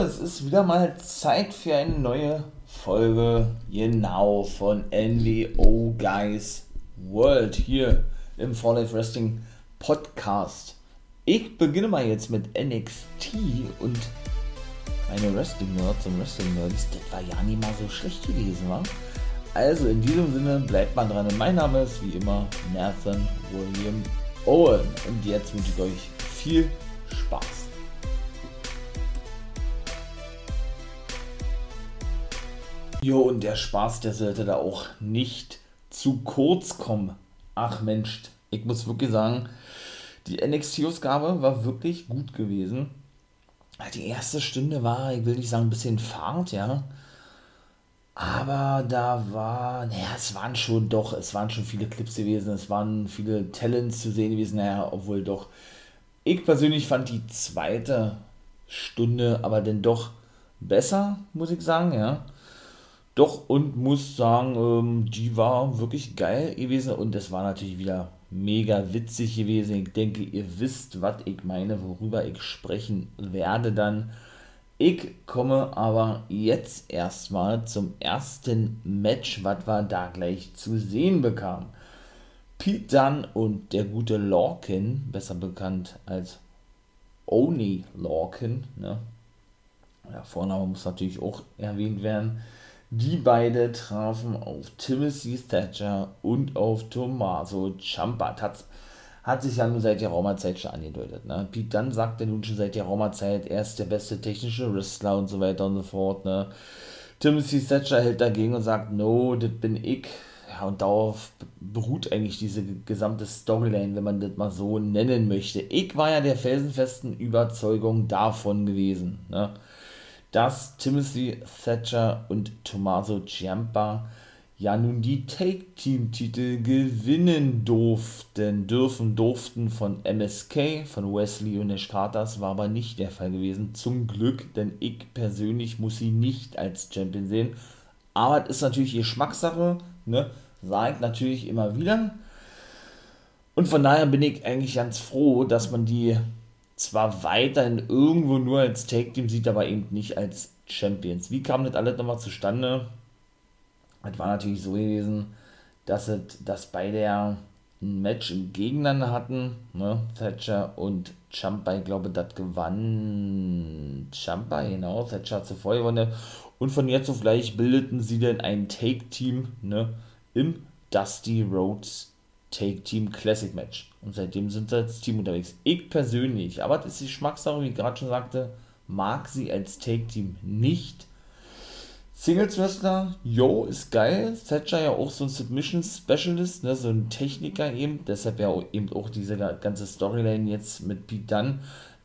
Es ist wieder mal Zeit für eine neue Folge, genau, von NWO Guys World hier im For Life Wrestling Podcast. Ich beginne mal jetzt mit NXT und meine Wrestling-Nerds und Wrestling-Nerds, das war ja nicht mal so schlecht gewesen, wa? Also in diesem Sinne bleibt man dran. Mein Name ist wie immer Nathan William Owen und jetzt wünsche ich euch viel Spaß. Jo, und der Spaß, der sollte da auch nicht zu kurz kommen. Ach Mensch, ich muss wirklich sagen, die NXT-Ausgabe war wirklich gut gewesen. Die erste Stunde war, ich will nicht sagen, ein bisschen Fahrt, ja. Aber da war, naja, es waren schon doch, es waren schon viele Clips gewesen, es waren viele Talents zu sehen gewesen, naja, obwohl doch. Ich persönlich fand die zweite Stunde aber dann doch besser, muss ich sagen, ja. Doch, und muss sagen, ähm, die war wirklich geil gewesen und es war natürlich wieder mega witzig gewesen. Ich denke, ihr wisst, was ich meine, worüber ich sprechen werde dann. Ich komme aber jetzt erstmal zum ersten Match, was wir da gleich zu sehen bekamen. Pete Dunn und der gute Lorcan, besser bekannt als Oni Lorcan, ne? Der Vorname muss natürlich auch erwähnt werden die beide trafen auf Timothy Thatcher und auf Tommaso Ciampa. Hat, hat sich ja nun seit der Raumerzeit schon angedeutet. Ne? Pete Dunn sagte nun schon seit der Raumerzeit, er ist der beste technische Wrestler und so weiter und so fort. Ne? Timothy Thatcher hält dagegen und sagt, no, das bin ich. Ja, und darauf beruht eigentlich diese gesamte Storyline, wenn man das mal so nennen möchte. Ich war ja der felsenfesten Überzeugung davon gewesen. Ne? Dass Timothy Thatcher und Tommaso Ciampa ja nun die Take-Team-Titel gewinnen durften, dürfen, durften von MSK, von Wesley und Nash Carters, war aber nicht der Fall gewesen. Zum Glück, denn ich persönlich muss sie nicht als Champion sehen. Aber es ist natürlich Geschmackssache, ne? Ich natürlich immer wieder. Und von daher bin ich eigentlich ganz froh, dass man die zwar weiterhin irgendwo nur als Take-Team sieht, aber eben nicht als Champions. Wie kam das alles nochmal zustande? Es war natürlich so gewesen, dass, es, dass beide ja ein Match gegeneinander hatten. Ne? Thatcher und Champa, ich glaube, das gewann Champa, genau. Thatcher hat zuvor gewonnen. Und von jetzt auf gleich bildeten sie dann ein Take-Team ne? im Dusty Rhodes Take Team Classic Match. Und seitdem sind sie als Team unterwegs. Ich persönlich, aber das ist die Geschmackssache, wie ich gerade schon sagte, mag sie als Take Team nicht. Singles Wrestler, yo, ist geil. Thatcher ja auch so ein Submission Specialist, ne, so ein Techniker eben. Deshalb ja eben auch diese ganze Storyline jetzt mit Pete Dunn,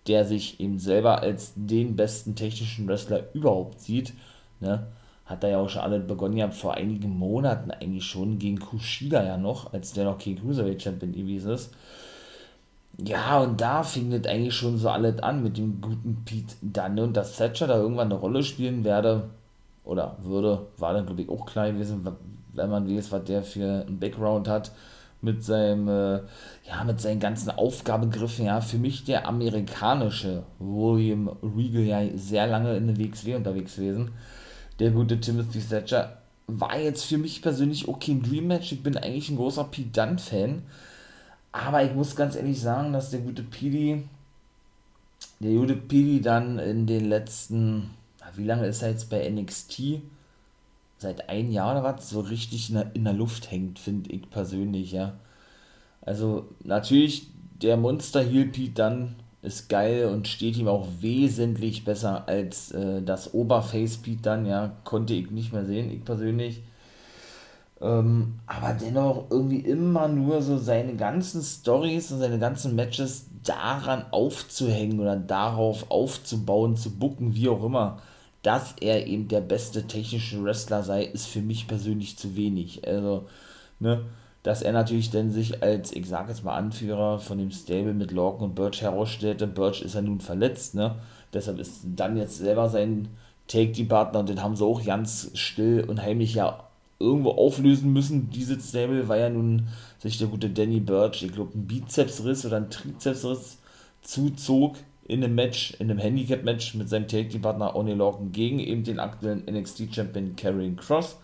der sich eben selber als den besten technischen Wrestler überhaupt sieht. Ne hat er ja auch schon alle begonnen ja vor einigen Monaten eigentlich schon gegen Kushida ja noch, als der noch kein Cruiserweight Champion gewesen ist. Ja, und da fing das eigentlich schon so alles an mit dem guten Pete Dunne und dass Thatcher da irgendwann eine Rolle spielen werde oder würde, war dann glaube ich auch klar gewesen, wenn man weiß, was der für einen Background hat mit seinem, äh, ja, mit seinen ganzen Aufgabegriffen, ja, für mich der amerikanische William Regal ja sehr lange in der WXW unterwegs gewesen der gute Timothy Thatcher, war jetzt für mich persönlich okay ein Dream Match. Ich bin eigentlich ein großer Pete Dunne-Fan. Aber ich muss ganz ehrlich sagen, dass der gute Pili, der gute Pili dann in den letzten, wie lange ist er jetzt bei NXT? Seit ein Jahr oder was? So richtig in der, in der Luft hängt, finde ich persönlich, ja. Also natürlich der Monster Heel Pete Dunne ist geil und steht ihm auch wesentlich besser als äh, das Oberface-Beat dann, ja, konnte ich nicht mehr sehen, ich persönlich. Ähm, aber dennoch irgendwie immer nur so seine ganzen Stories und seine ganzen Matches daran aufzuhängen oder darauf aufzubauen, zu bucken, wie auch immer, dass er eben der beste technische Wrestler sei, ist für mich persönlich zu wenig. Also, ne, dass er natürlich dann sich als, ich sage jetzt mal, Anführer von dem Stable mit Lorcan und Birch herausstellte. Birch ist ja nun verletzt, ne? Deshalb ist dann jetzt selber sein Take-Team-Partner und den haben sie auch ganz still und heimlich ja irgendwo auflösen müssen, diese Stable, weil ja nun sich der gute Danny Birch, ich glaube, ein Bizepsriss oder ein Trizepsriss zuzog in einem Match, in einem Handicap-Match mit seinem Take Team Partner Oni Lorcan gegen eben den aktuellen NXT Champion Karrion Cross.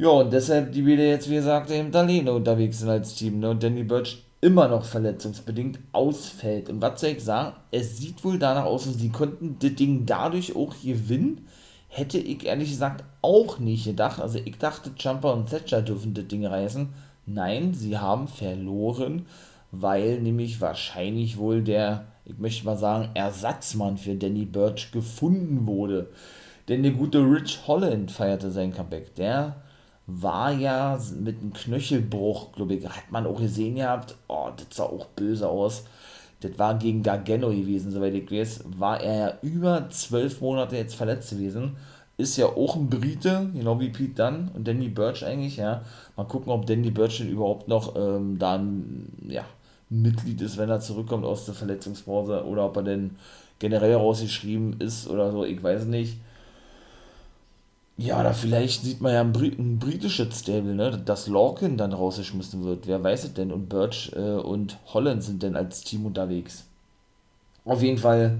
Ja, und deshalb die wieder jetzt, wie gesagt, eben alleine unterwegs sind als Team. Ne? Und Danny Birch immer noch verletzungsbedingt ausfällt. Und was soll ich sagen? Es sieht wohl danach aus, und sie konnten das Ding dadurch auch gewinnen. Hätte ich ehrlich gesagt auch nicht gedacht. Also ich dachte, Jumper und Thatcher dürfen das Ding reißen. Nein, sie haben verloren, weil nämlich wahrscheinlich wohl der, ich möchte mal sagen, Ersatzmann für Danny Birch gefunden wurde. Denn der gute Rich Holland feierte sein Comeback. Der war ja mit einem Knöchelbruch, glaube ich, hat man auch gesehen gehabt. Oh, das sah auch böse aus. Das war gegen Gargano gewesen, soweit ich weiß. War er ja über zwölf Monate jetzt verletzt gewesen. Ist ja auch ein Brite, genau wie Pete Dunn und Danny Birch eigentlich, ja. Mal gucken, ob Danny Birch denn überhaupt noch ähm, dann, ja, Mitglied ist, wenn er zurückkommt aus der Verletzungspause oder ob er denn generell rausgeschrieben ist oder so, ich weiß nicht. Ja, oder vielleicht sieht man ja ein, Brit ein britisches Stable, ne? dass Lorcan dann rausgeschmissen wird. Wer weiß es denn? Und Birch äh, und Holland sind denn als Team unterwegs. Auf jeden Fall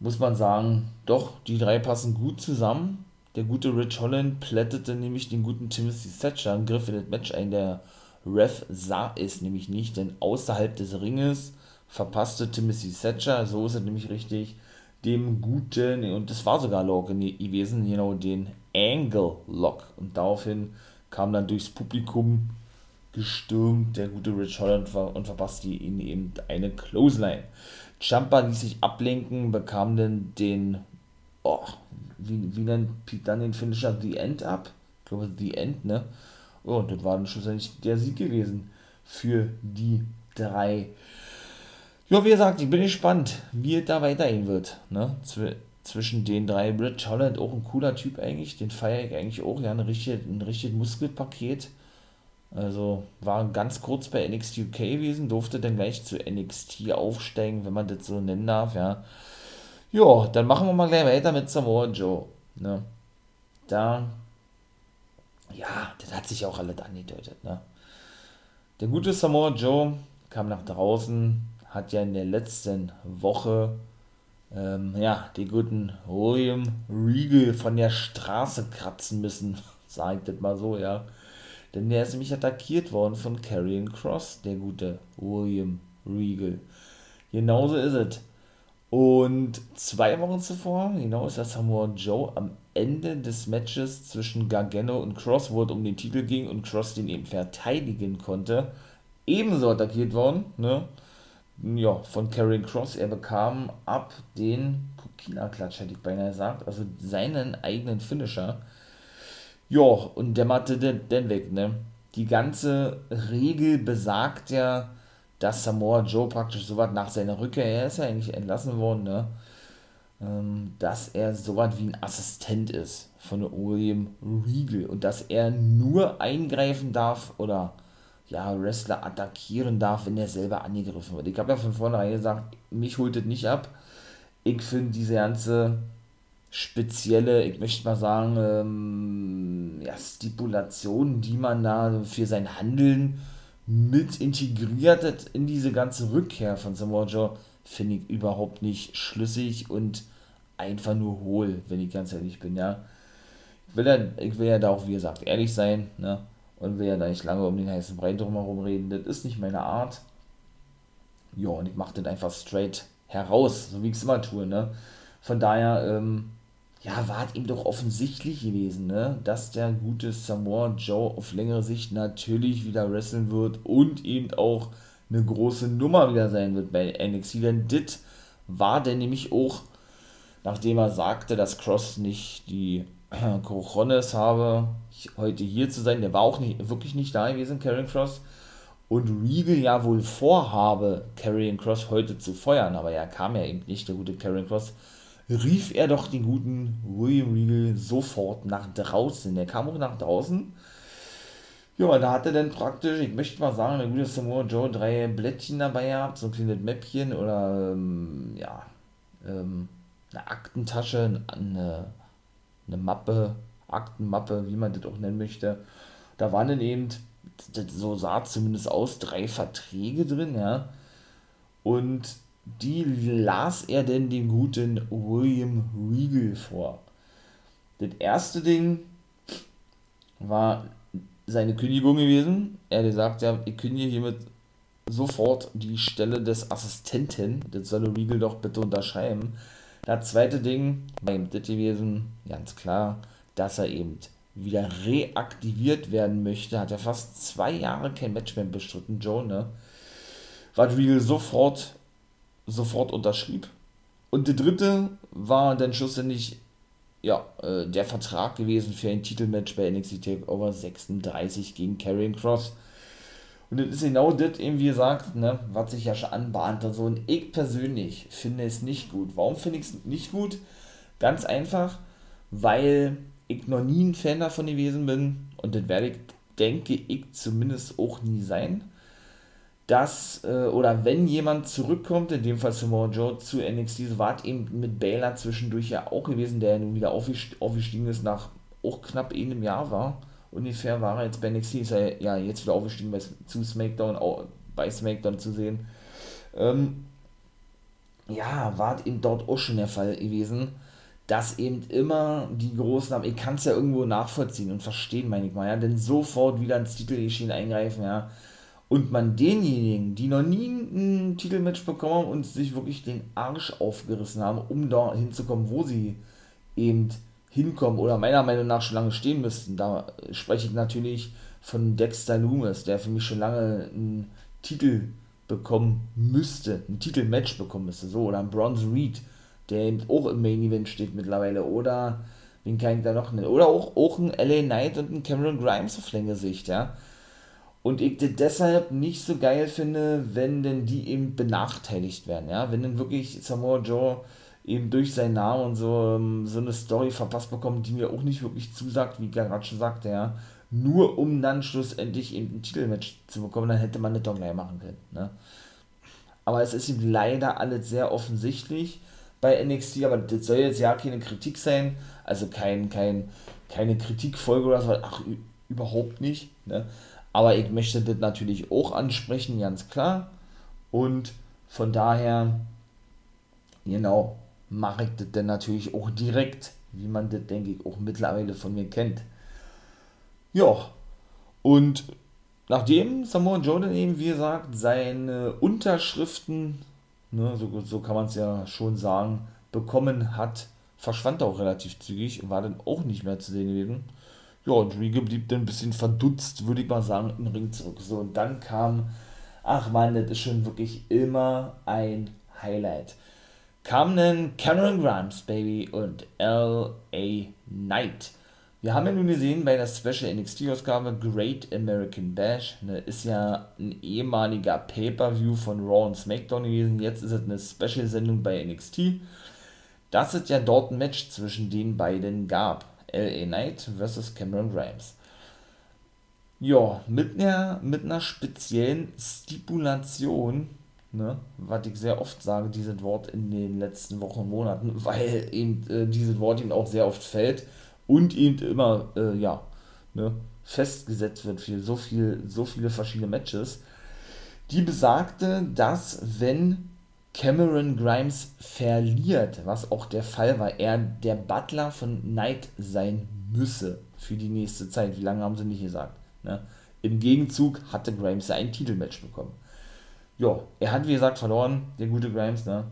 muss man sagen, doch, die drei passen gut zusammen. Der gute Rich Holland plättete nämlich den guten Timothy Thatcher und griff in das Match ein. Der Ref sah es nämlich nicht, denn außerhalb des Ringes verpasste Timothy Thatcher, so ist es nämlich richtig, dem guten, und das war sogar Logan gewesen, genau, den Angle Lock. Und daraufhin kam dann durchs Publikum gestürmt der gute Rich Holland und verpasste ihn eben eine Clothesline. Champa ließ sich ablenken, bekam dann den, oh, wie, wie nennt Pete dann den Finisher The End ab? Ich glaube, The End, ne? Oh, und das war dann schlussendlich der Sieg gewesen für die drei. Ja, wie gesagt, ich bin gespannt, wie es da weitergehen wird. Ne? Zw zwischen den drei. Rich Holland, auch ein cooler Typ eigentlich. Den feiere ich eigentlich auch. Ja, ein richtiges, ein richtiges Muskelpaket. Also war ganz kurz bei NXT UK gewesen, durfte dann gleich zu NXT aufsteigen, wenn man das so nennen darf, ja. Ja, dann machen wir mal gleich weiter mit Samoa Joe. Ne? Da, ja, das hat sich auch alles angedeutet. Ne? Der gute Samoa Joe kam nach draußen, hat ja in der letzten Woche ähm, ja, die guten William Regal von der Straße kratzen müssen, sag ich das mal so, ja. Denn der ist nämlich attackiert worden von Karrion Cross, der gute William Regal. Genauso ist es. Und zwei Wochen zuvor, genau ist das Samoa Joe am Ende des Matches zwischen Gargano und Cross, wo es um den Titel ging und Cross den eben verteidigen konnte, ebenso attackiert worden, ne? Ja, von Karen Cross. Er bekam ab den Kokina-Klatsch, hätte ich beinahe gesagt, also seinen eigenen Finisher. Ja, und machte den, den weg, ne? Die ganze Regel besagt ja, dass Samoa Joe praktisch so was nach seiner Rückkehr, er ist ja eigentlich entlassen worden, ne? Ähm, dass er so was wie ein Assistent ist von William Regal und dass er nur eingreifen darf oder ja, Wrestler attackieren darf, wenn er selber angegriffen wird. Ich habe ja von vornherein gesagt, mich holt das nicht ab. Ich finde diese ganze spezielle, ich möchte mal sagen, ähm, ja, Stipulation, die man da für sein Handeln mit integriert hat in diese ganze Rückkehr von Samoa Joe, finde ich überhaupt nicht schlüssig und einfach nur hohl, wenn ich ganz ehrlich bin, ja. Ich will ja, ich will ja da auch, wie gesagt, ehrlich sein, ne und will ja da nicht lange um den heißen Brei drumherum reden. Das ist nicht meine Art. Ja, und ich mache das einfach straight heraus, so wie ich es immer tue, ne? Von daher, ähm, ja, war es ihm doch offensichtlich gewesen, ne? Dass der gute Samoa Joe auf längere Sicht natürlich wieder wresteln wird und eben auch eine große Nummer wieder sein wird bei NXT. Denn das war denn nämlich auch, nachdem er sagte, dass Cross nicht die Corones habe, heute hier zu sein. Der war auch nicht, wirklich nicht da gewesen, Karen Cross. Und Regal ja wohl vorhabe, Karrion Cross heute zu feuern, aber er kam ja eben nicht, der gute Karrion Cross, rief er doch den guten William Regal sofort nach draußen. Der kam auch nach draußen. Ja, da hat er dann praktisch, ich möchte mal sagen, der gute Samoa Joe drei Blättchen dabei gehabt, so ein kleines Mäppchen oder, ähm, ja, ähm, eine Aktentasche, eine eine Mappe, Aktenmappe, wie man das auch nennen möchte. Da waren dann eben, so sah es zumindest aus, drei Verträge drin, ja. Und die las er denn dem guten William Regal vor. Das erste Ding war seine Kündigung gewesen. Er hat gesagt, ja, ich kündige hiermit sofort die Stelle des Assistenten. Das soll Regal doch bitte unterschreiben. Das zweite Ding war ihm das gewesen, ganz klar, dass er eben wieder reaktiviert werden möchte. Hat er fast zwei Jahre kein Match mehr bestritten, Joe, ne? Was Regal sofort, sofort unterschrieb. Und der dritte war dann schlussendlich ja, äh, der Vertrag gewesen für ein Titelmatch bei NXT TakeOver 36 gegen Karrion Cross. Und das ist genau das, eben wie gesagt, ne, was sich ja schon anbahnt. So. Und ich persönlich finde es nicht gut. Warum finde ich es nicht gut? Ganz einfach, weil ich noch nie ein Fan davon gewesen bin. Und das werde ich, denke ich, zumindest auch nie sein. Dass, äh, oder wenn jemand zurückkommt, in dem Fall Samoa Joe zu NXT, so war es eben mit Baylor zwischendurch ja auch gewesen, der nun wieder aufgestiegen ist nach auch knapp einem Jahr war ungefähr war er jetzt bei NXT, ist er ja jetzt wieder aufgestiegen bei, zu SmackDown, auch bei SmackDown zu sehen. Ähm, ja, war eben dort auch schon der Fall gewesen, dass eben immer die großen haben, ich kann es ja irgendwo nachvollziehen und verstehen, meine ich mal, ja, denn sofort wieder ins Titelgeschehen eingreifen, ja, und man denjenigen, die noch nie ein Titelmatch bekommen und sich wirklich den Arsch aufgerissen haben, um da hinzukommen, wo sie eben hinkommen oder meiner Meinung nach schon lange stehen müssten. Da spreche ich natürlich von Dexter Loomis, der für mich schon lange einen Titel bekommen müsste, ein Titelmatch bekommen müsste, so, oder ein Bronze Reed, der eben auch im Main Event steht mittlerweile, oder wen kann ich da noch nennen, oder auch, auch ein LA Knight und ein Cameron Grimes auf längere Sicht, ja. Und ich das deshalb nicht so geil finde, wenn denn die eben benachteiligt werden, ja, wenn dann wirklich Samoa Joe eben durch seinen Namen und so, ähm, so eine Story verpasst bekommen, die mir auch nicht wirklich zusagt, wie gerade schon sagte, ja. Nur um dann schlussendlich eben ein Titelmatch zu bekommen, dann hätte man das doch gleich machen können. Ne? Aber es ist ihm leider alles sehr offensichtlich bei NXT, aber das soll jetzt ja keine Kritik sein, also kein, kein, keine Kritikfolge oder so, ach, überhaupt nicht. Ne? Aber ich möchte das natürlich auch ansprechen, ganz klar. Und von daher, genau, mache ich das dann natürlich auch direkt, wie man das, denke ich, auch mittlerweile von mir kennt. Ja, und nachdem Samoa Joe dann eben, wie gesagt, seine Unterschriften, ne, so, so kann man es ja schon sagen, bekommen hat, verschwand er auch relativ zügig und war dann auch nicht mehr zu sehen gewesen. Ja, und Riege blieb dann ein bisschen verdutzt, würde ich mal sagen, im Ring zurück. So, und dann kam, ach man, das ist schon wirklich immer ein Highlight kamen dann Cameron Grimes, Baby, und L.A. Knight. Wir haben ja nun gesehen bei der Special NXT-Ausgabe Great American Bash, ne, ist ja ein ehemaliger Pay-Per-View von Raw und SmackDown gewesen, jetzt ist es eine Special-Sendung bei NXT, dass es ja dort ein Match zwischen den beiden gab. L.A. Knight versus Cameron Grimes. Ja, mit einer, mit einer speziellen Stipulation, ne, was ich sehr oft sage, dieses Wort in den letzten Wochen und Monaten, weil eben äh, dieses Wort eben auch sehr oft fällt und eben immer, äh, ja, ne, festgesetzt wird für so viel, so viele verschiedene Matches. Die besagte, dass wenn Cameron Grimes verliert, was auch der Fall war, er der Butler von Knight sein müsse für die nächste Zeit. Wie lange haben sie nicht gesagt? Ne? Im Gegenzug hatte Grimes ein Titelmatch bekommen ja, er hat wie gesagt verloren, der gute Grimes, ne?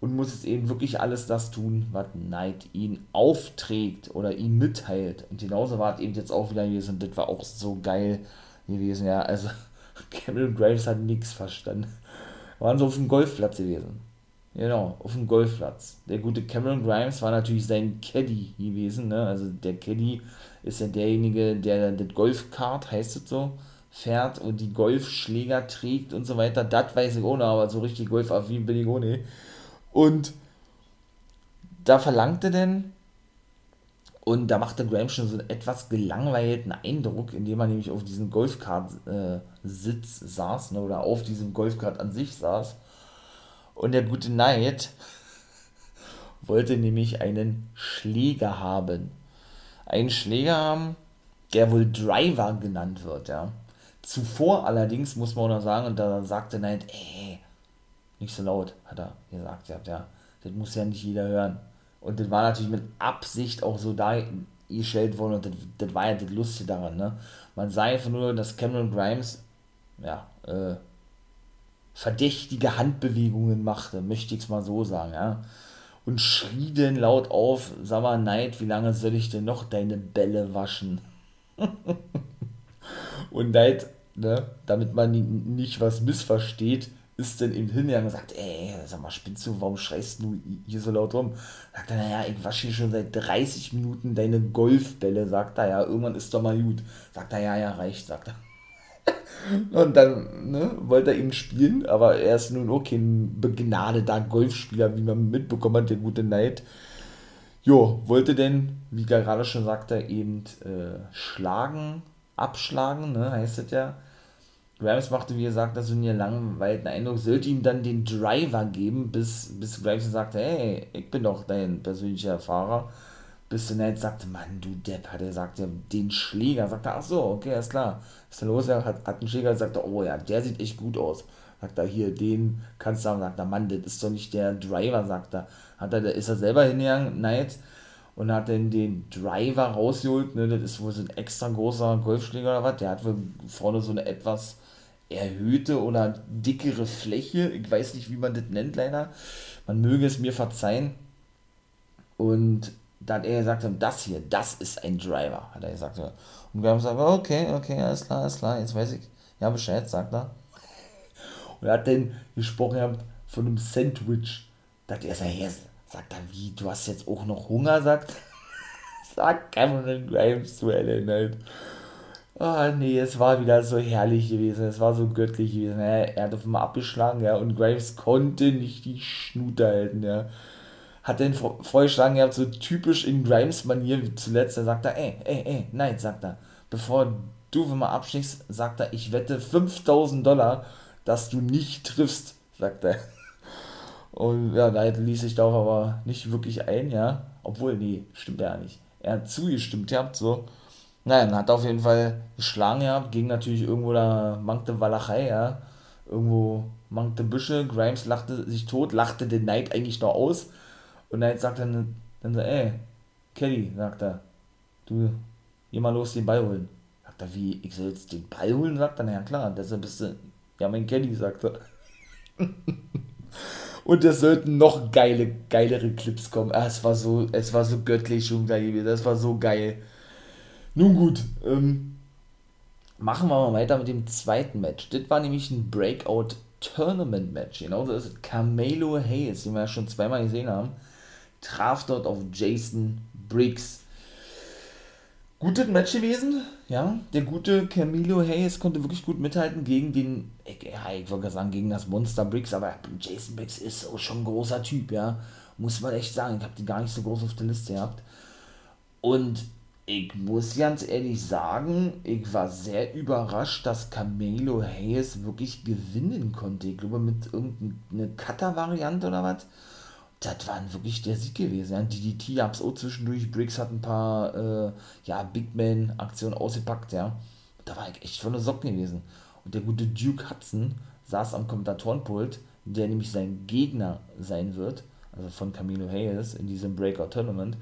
Und muss jetzt eben wirklich alles das tun, was Knight ihn aufträgt oder ihm mitteilt. Und genauso war es eben jetzt auch wieder gewesen. Das war auch so geil gewesen, ja. Also, Cameron Grimes hat nichts verstanden. Waren so auf dem Golfplatz gewesen. Genau, auf dem Golfplatz. Der gute Cameron Grimes war natürlich sein Caddy gewesen, ne? Also, der Caddy ist ja derjenige, der das Golfkart, heißt es so, fährt und die Golfschläger trägt und so weiter, das weiß ich ohne, aber so richtig golfaffin bin ich ohne. Und da verlangte denn, und da machte Graham schon so einen etwas gelangweilten Eindruck, indem er nämlich auf diesem Golfkart-Sitz äh, saß, ne, oder auf diesem Golfkart an sich saß. Und der gute Knight wollte nämlich einen Schläger haben. Einen Schläger haben, der wohl Driver genannt wird, ja. Zuvor allerdings muss man auch noch sagen, und da sagte Knight, ey, nicht so laut, hat er gesagt, ja, das muss ja nicht jeder hören. Und das war natürlich mit Absicht auch so dargestellt worden und das, das war ja das Lustige daran, ne? Man sah einfach nur, dass Cameron Grimes, ja, äh, verdächtige Handbewegungen machte, möchte ich es mal so sagen, ja. Und schrie denn laut auf, sag mal, Neid, wie lange soll ich denn noch deine Bälle waschen? und Neid, ne, damit man nicht was missversteht, ist dann eben hingegangen und sagt, ey, sag mal, spinnst du, warum schreist du hier so laut rum? Sagt er, naja, ich wasche hier schon seit 30 Minuten deine Golfbälle, sagt er, ja, irgendwann ist doch mal gut. Sagt er, ja, ja, reicht, sagt er. und dann ne, wollte er eben spielen, aber er ist nun auch kein begnadeter Golfspieler, wie man mitbekommen hat, der gute Neid. Jo, wollte denn, wie gerade schon sagte, eben äh, schlagen, abschlagen, ne, heißt es ja Grimes machte, wie gesagt, so einen langweilten Eindruck, sollte ihm dann den Driver geben, bis, bis Grimes sagte, hey, ich bin doch dein persönlicher Fahrer. Bis Knight sagte, Mann, du Depp, hat er gesagt, ja, den Schläger. Sagt er, ach so, okay, ist klar. Ist er los, er hat, hat einen Schläger, sagt er, oh ja, der sieht echt gut aus. Sagt er, hier, den kannst du sagen, sagt er, Mann, das ist doch nicht der Driver, sagt er. Hat er, ist er selber hingegangen, Knight, und hat dann den Driver rausgeholt, ne, das ist wohl so ein extra großer Golfschläger oder was, der hat wohl vorne so eine etwas erhöhte oder dickere Fläche. Ich weiß nicht, wie man das nennt, leider. Man möge es mir verzeihen. Und da hat er gesagt, das hier, das ist ein Driver, hat er gesagt. Und wir haben gesagt, okay, okay, alles klar, alles klar, jetzt weiß ich, ja, Bescheid, sagt er. Und er hat dann gesprochen von einem Sandwich. Da hat er gesagt, sagt er, wie, du hast jetzt auch noch Hunger, sagt sagt Cameron Grimes zu Ellen halt. Ah, nee, es war wieder so herrlich gewesen, es war so göttlich gewesen. Er hat auf einmal abgeschlagen, ja, und Graves konnte nicht die Schnute halten, ja. Hat den vorgeschlagen gehabt, so typisch in Grimes-Manier zuletzt. Da sagt er, ey, ey, ey, nein, sagt er, bevor du einmal abschlägst, sagt er, ich wette 5000 Dollar, dass du nicht triffst, sagt er. Und ja, da ließ sich darauf aber nicht wirklich ein, ja. Obwohl, nee, stimmt ja nicht. Er hat zugestimmt, ihr habt so. Nein, hat auf jeden Fall geschlagen gehabt, ging natürlich irgendwo da mankte Walachei, ja. Irgendwo mankte Büsche, Grimes lachte sich tot, lachte den Knight eigentlich noch aus. Und Knight sagt dann, dann so, ey, Kelly, sagt er, du, geh mal los den Ball holen. Sagt er, wie, ich soll jetzt den Ball holen? Sagt er, na ja klar, deshalb bist du, ja mein Kelly, sagt er. Und es sollten noch geile, geilere Clips kommen. Ah, es war so, es war so göttlich gewesen, das war so geil. Nun gut, ähm, machen wir mal weiter mit dem zweiten Match. Das war nämlich ein Breakout Tournament Match. Genau so ist. Carmelo Hayes, den wir ja schon zweimal gesehen haben, traf dort auf Jason Briggs. Gutes Match gewesen, ja. Der gute Camilo Hayes konnte wirklich gut mithalten gegen den, ja, ich wollte sagen, gegen das Monster Briggs, aber Jason Briggs ist schon ein großer Typ, ja. Muss man echt sagen. Ich habe die gar nicht so groß auf der Liste gehabt. Und ich muss ganz ehrlich sagen, ich war sehr überrascht, dass Camelo Hayes wirklich gewinnen konnte. Ich glaube, mit irgendeiner Cutter-Variante oder was. Das war wirklich der Sieg gewesen. Ja. DDT gab es auch zwischendurch. Briggs hat ein paar äh, ja, Big Man-Aktionen ausgepackt. Ja. Da war ich echt von der Socken gewesen. Und der gute Duke Hudson saß am Kommentatorenpult, der nämlich sein Gegner sein wird, also von Camilo Hayes in diesem Breakout-Tournament.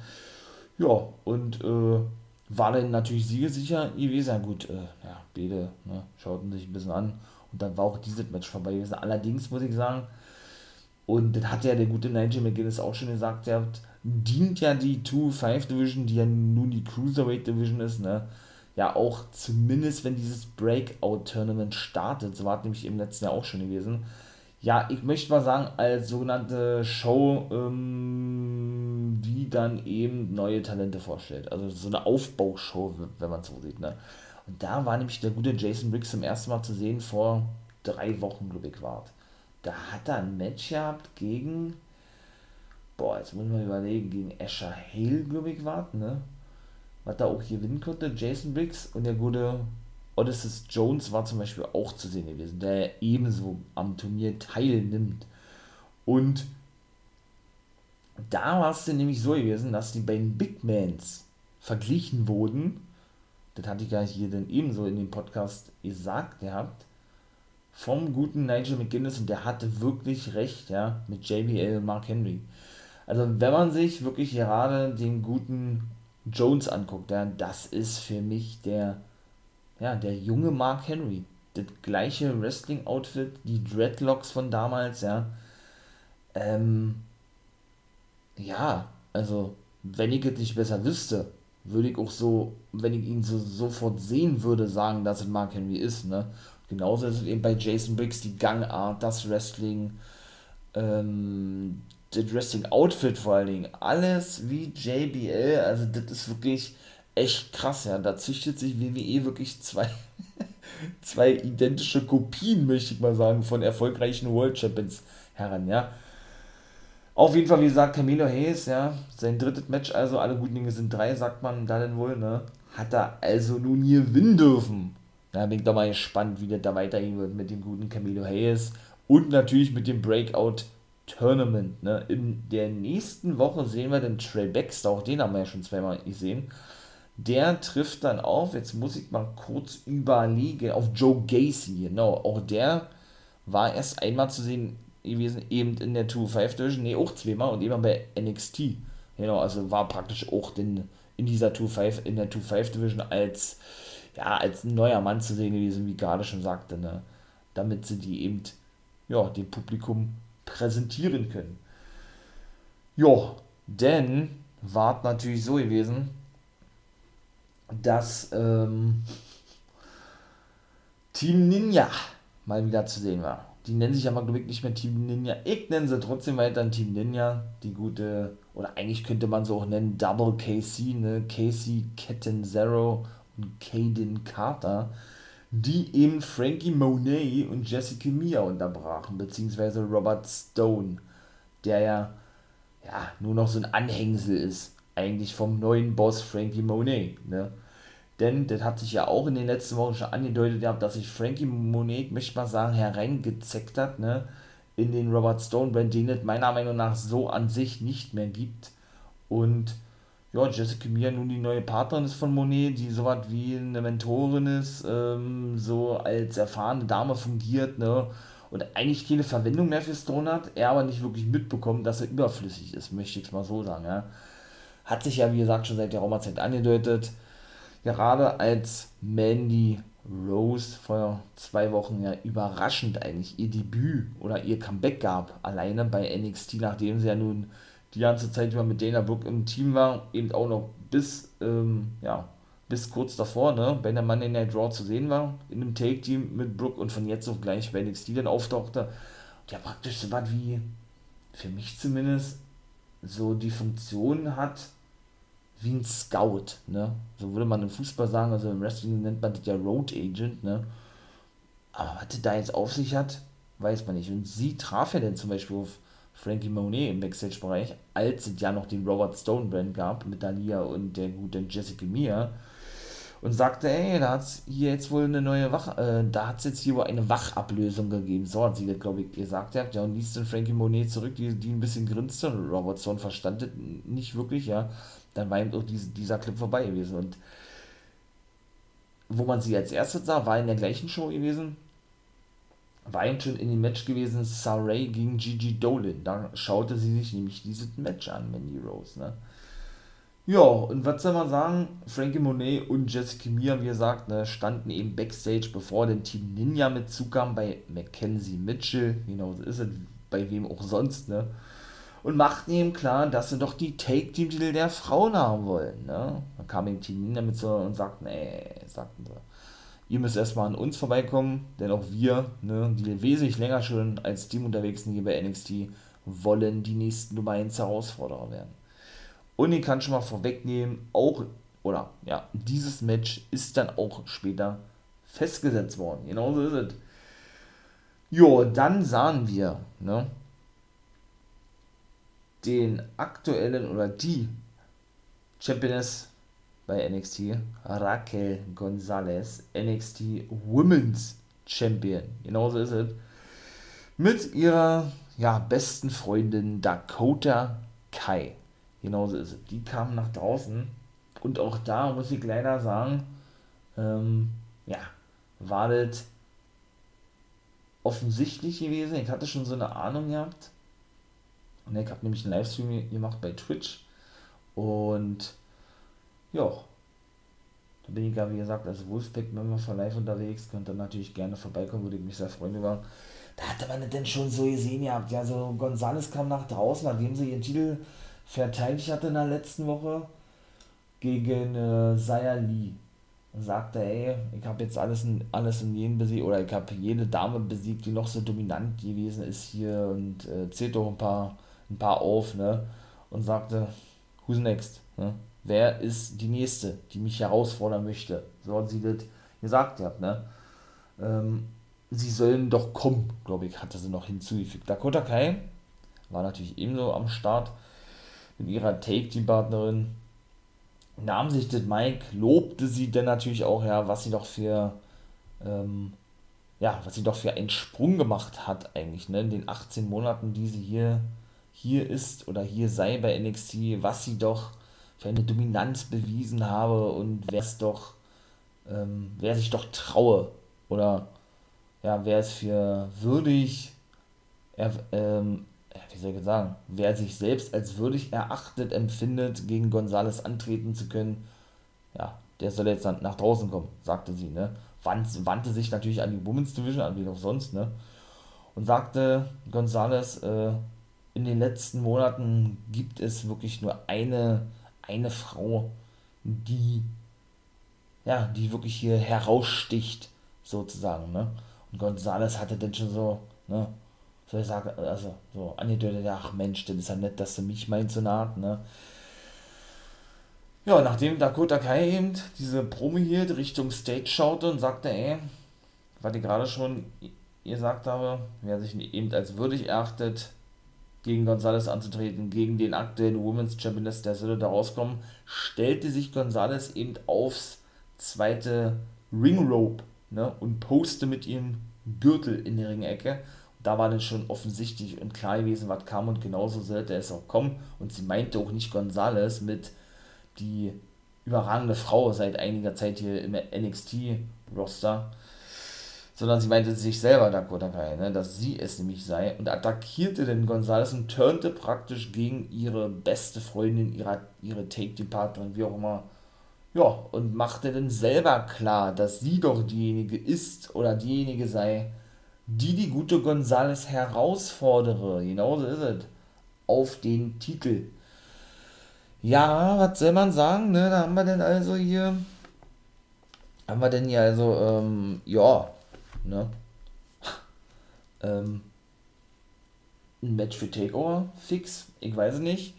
Ja, und äh, war dann natürlich siegesicher gewesen. Gut, äh, ja, beide ne, schauten sich ein bisschen an und dann war auch dieses Match vorbei gewesen. Allerdings muss ich sagen, und das hat ja der gute Nigel McGuinness auch schon gesagt, der dient ja die 2-5 Division, die ja nun die Cruiserweight Division ist, ne, ja auch zumindest, wenn dieses Breakout-Tournament startet, so war es nämlich im letzten Jahr auch schon gewesen, ja, ich möchte mal sagen, als sogenannte Show, ähm, die dann eben neue Talente vorstellt. Also so eine Aufbaushow, wenn man so sieht. Ne? Und da war nämlich der gute Jason Briggs zum ersten Mal zu sehen, vor drei Wochen, glaube ich, war Da hat er ein Match gehabt gegen, boah, jetzt muss man überlegen, gegen Asher Hale, glaube ich, war ne? Was da auch gewinnen konnte, Jason Briggs und der gute Odysseus Jones war zum Beispiel auch zu sehen gewesen, der ebenso am Turnier teilnimmt. Und da war es dann nämlich so gewesen, dass die beiden Big Mans verglichen wurden. Das hatte ich ja hier dann ebenso in dem Podcast gesagt gehabt. vom guten Nigel McGuinness und der hatte wirklich recht, ja, mit JBL und Mark Henry. Also wenn man sich wirklich gerade den guten Jones anguckt, ja, das ist für mich der, ja, der junge Mark Henry. Das gleiche Wrestling-Outfit, die Dreadlocks von damals, ja. Ähm, ja, also wenn ich es nicht besser wüsste, würde ich auch so, wenn ich ihn so sofort sehen würde, sagen, dass es Mark Henry ist, ne? Genauso ist es eben bei Jason Briggs die Gangart, das Wrestling, ähm, das Wrestling-Outfit vor allen Dingen. Alles wie JBL, also das ist wirklich echt krass, ja. Da züchtet sich WWE wirklich zwei, zwei identische Kopien, möchte ich mal sagen, von erfolgreichen World Champions heran, ja. Auf jeden Fall, wie gesagt, Camilo Hayes, ja, sein drittes Match, also alle guten Dinge sind drei, sagt man da denn wohl, ne? Hat er also nun hier gewinnen dürfen. Da bin ich doch mal gespannt, wie das da weitergehen wird mit dem guten Camilo Hayes und natürlich mit dem Breakout Tournament. Ne? In der nächsten Woche sehen wir den Trey Baxter, auch den haben wir ja schon zweimal gesehen. Der trifft dann auf, jetzt muss ich mal kurz überlegen, auf Joe Gacy, genau. Auch der war erst einmal zu sehen gewesen, eben in der 2-5 Division, ne, auch zweimal und eben bei NXT. Genau, also war praktisch auch den, in dieser 2-5, in der 2-5 Division als ja, als neuer Mann zu sehen gewesen, wie gerade schon sagte, ne? damit sie die eben ja, dem Publikum präsentieren können. Ja, denn war natürlich so gewesen, dass ähm, Team Ninja mal wieder zu sehen war. Die nennen sich aber, glaube ich, nicht mehr Team Ninja. Ich nenne sie trotzdem weiter Team Ninja. Die gute, oder eigentlich könnte man sie auch nennen Double KC, ne? Casey Ketten Zero und Caden Carter, die eben Frankie Monet und Jessica Mia unterbrachen, beziehungsweise Robert Stone, der ja, ja nur noch so ein Anhängsel ist, eigentlich vom neuen Boss Frankie Monet. Ne? Denn das hat sich ja auch in den letzten Wochen schon angedeutet, dass sich Frankie Monet, möchte ich mal sagen, hereingezeckt hat, ne? in den Robert Stone Brand, den es meiner Meinung nach so an sich nicht mehr gibt. Und ja, Jessica Mia nun die neue Partnerin ist von Monet, die so was wie eine Mentorin ist, ähm, so als erfahrene Dame fungiert, ne? Und eigentlich keine Verwendung mehr für Stone hat, er aber nicht wirklich mitbekommt, dass er überflüssig ist, möchte ich es mal so sagen, ja. Hat sich ja, wie gesagt, schon seit der Raumerzeit angedeutet. Gerade als Mandy Rose vor zwei Wochen ja überraschend eigentlich ihr Debüt oder ihr Comeback gab, alleine bei NXT, nachdem sie ja nun die ganze Zeit über mit Dana Brooke im Team war, eben auch noch bis, ähm, ja, bis kurz davor, ne, bei der Monday Night Draw zu sehen war, in einem Take-Team mit Brooke und von jetzt auch gleich bei NXT dann auftauchte, der praktisch so was wie, für mich zumindest, so die Funktion hat, wie ein Scout, ne, so würde man im Fußball sagen, also im Wrestling nennt man das ja Road Agent, ne, aber was da jetzt auf sich hat, weiß man nicht. Und sie traf ja dann zum Beispiel auf Frankie Monet im Backstage-Bereich, als es ja noch den Robert Stone Brand gab mit Dalia und der guten Jessica Mia und sagte, ey, da hat es hier jetzt wohl eine neue Wach, äh, da hat es jetzt hier wohl eine Wachablösung gegeben. So hat sie das, glaube ich, gesagt. Ja, und ließ dann Frankie Monet zurück, die, die ein bisschen grinste und Robert Stone verstand das nicht wirklich, ja. Dann war eben auch diese, dieser Clip vorbei gewesen und wo man sie als erstes sah, war in der gleichen Show gewesen, war eben schon in dem Match gewesen, Saray gegen Gigi Dolan. Da schaute sie sich nämlich dieses Match an, Mandy Rose. Ne? Ja, und was soll man sagen? Frankie Monet und Jessica Mia, wie gesagt, ne, standen eben Backstage, bevor den Team Ninja mit zukam, bei Mackenzie Mitchell, genau so ist es, bei wem auch sonst, ne? Und machten ihm klar, dass sie doch die Take-Team-Titel der Frauen haben wollen, ne? Dann kam eben Team Ninja mit so und sagten, ey, sagten sie, ihr müsst erstmal an uns vorbeikommen, denn auch wir, ne, die wesentlich länger schon als Team unterwegs sind hier bei NXT, wollen die nächsten Nummer 1 Herausforderer werden. Und ich kann schon mal vorwegnehmen, auch, oder ja, dieses Match ist dann auch später festgesetzt worden. Genauso ist es. Jo, dann sahen wir, ne, den aktuellen oder die Championess bei NXT, Raquel Gonzalez, NXT Women's Champion. Genauso ist es. Mit ihrer ja, besten Freundin Dakota Kai. Genauso ist es. Die kam nach draußen. Und auch da muss ich leider sagen, ähm, ja, war das offensichtlich gewesen. Ich hatte schon so eine Ahnung gehabt. Ich habe nämlich einen Livestream gemacht bei Twitch. Und ja, da bin ich ja, wie gesagt, als Wolfpack-Member von live unterwegs. Könnt ihr natürlich gerne vorbeikommen, würde ich mich sehr freuen über. Da hatte man das denn schon so gesehen gehabt. Ja, so Gonzales kam nach draußen, nachdem sie ihren Titel verteidigt hatte in der letzten Woche gegen äh, Saya Lee. Und sagte, ey, ich habe jetzt alles in, alles in jeden besiegt, oder ich habe jede Dame besiegt, die noch so dominant gewesen ist hier und äh, zählt doch ein paar, ein paar auf, ne? Und sagte, who's next? Ne? Wer ist die nächste, die mich herausfordern möchte? So hat sie das gesagt, ja, ne? Ähm, sie sollen doch kommen, glaube ich, hatte sie noch hinzugefügt. Dakota Kai war natürlich ebenso am Start mit ihrer Take-Team-Partnerin. Nahm sich das Mike, lobte sie denn natürlich auch, ja, was sie doch für, ähm, ja, was sie doch für einen Sprung gemacht hat eigentlich, ne, in den 18 Monaten, die sie hier, hier ist oder hier sei bei NXT, was sie doch für eine Dominanz bewiesen habe und wer es doch, ähm, wer sich doch traue oder ja, wer es für würdig, er, ähm, wie soll ich sagen, wer sich selbst als würdig erachtet, empfindet, gegen Gonzales antreten zu können, ja, der soll jetzt nach draußen kommen, sagte sie, ne? Wand, wandte sich natürlich an die Women's Division, an wie auch sonst, ne? Und sagte Gonzales, äh, in den letzten Monaten gibt es wirklich nur eine, eine Frau, die, ja, die wirklich hier heraussticht, sozusagen, ne? Und Gonzales hatte dann schon so, ne, so ich sage, also so angedeutet, ach Mensch, das ist ja nett, dass du mich meinst so naht, ne. Ja, nachdem Dakota Kai eben diese Promo hielt, Richtung Stage schaute und sagte, ey, was ich gerade schon gesagt habe, wer sich eben als würdig erachtet, gegen Gonzales anzutreten, gegen den aktuellen Women's Championess, der solle da rauskommen, stellte sich Gonzales eben aufs zweite Ring Rope ne, und poste mit ihrem Gürtel in der Ringecke. Da war dann schon offensichtlich und klar gewesen, was kam und genauso sollte es auch kommen. Und sie meinte auch nicht Gonzales mit die überragende Frau seit einiger Zeit hier im NXT-Roster, sondern sie meinte sich selber, Dakota Kai, ne, dass sie es nämlich sei und attackierte den Gonzales und turnte praktisch gegen ihre beste Freundin, ihre, ihre Take-Department, wie auch immer, ja, und machte dann selber klar, dass sie doch diejenige ist oder diejenige sei, die die gute Gonzales herausfordere. Genauso ist es. Auf den Titel. Ja, was soll man sagen, ne? Da haben wir denn also hier. Haben wir denn hier also, ähm, ja, ne? ähm, ein Match für Takeover fix. Ich weiß es nicht.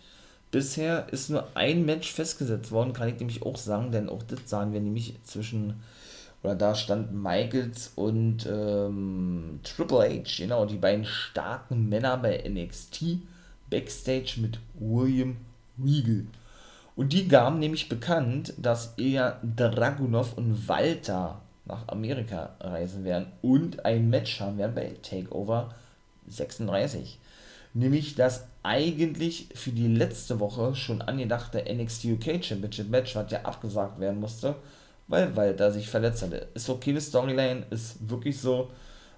Bisher ist nur ein Match festgesetzt worden, kann ich nämlich auch sagen, denn auch das sahen wir nämlich zwischen, oder da standen Michaels und ähm, Triple H, genau, die beiden starken Männer bei NXT, Backstage mit William Regal. Und die gaben nämlich bekannt, dass er Dragunov und Walter nach Amerika reisen werden und ein Match haben werden bei Takeover 36 nämlich das eigentlich für die letzte Woche schon angedachte NXT UK Championship Match, was ja abgesagt werden musste, weil Walter sich verletzt hatte. Ist okay, die Storyline ist wirklich so.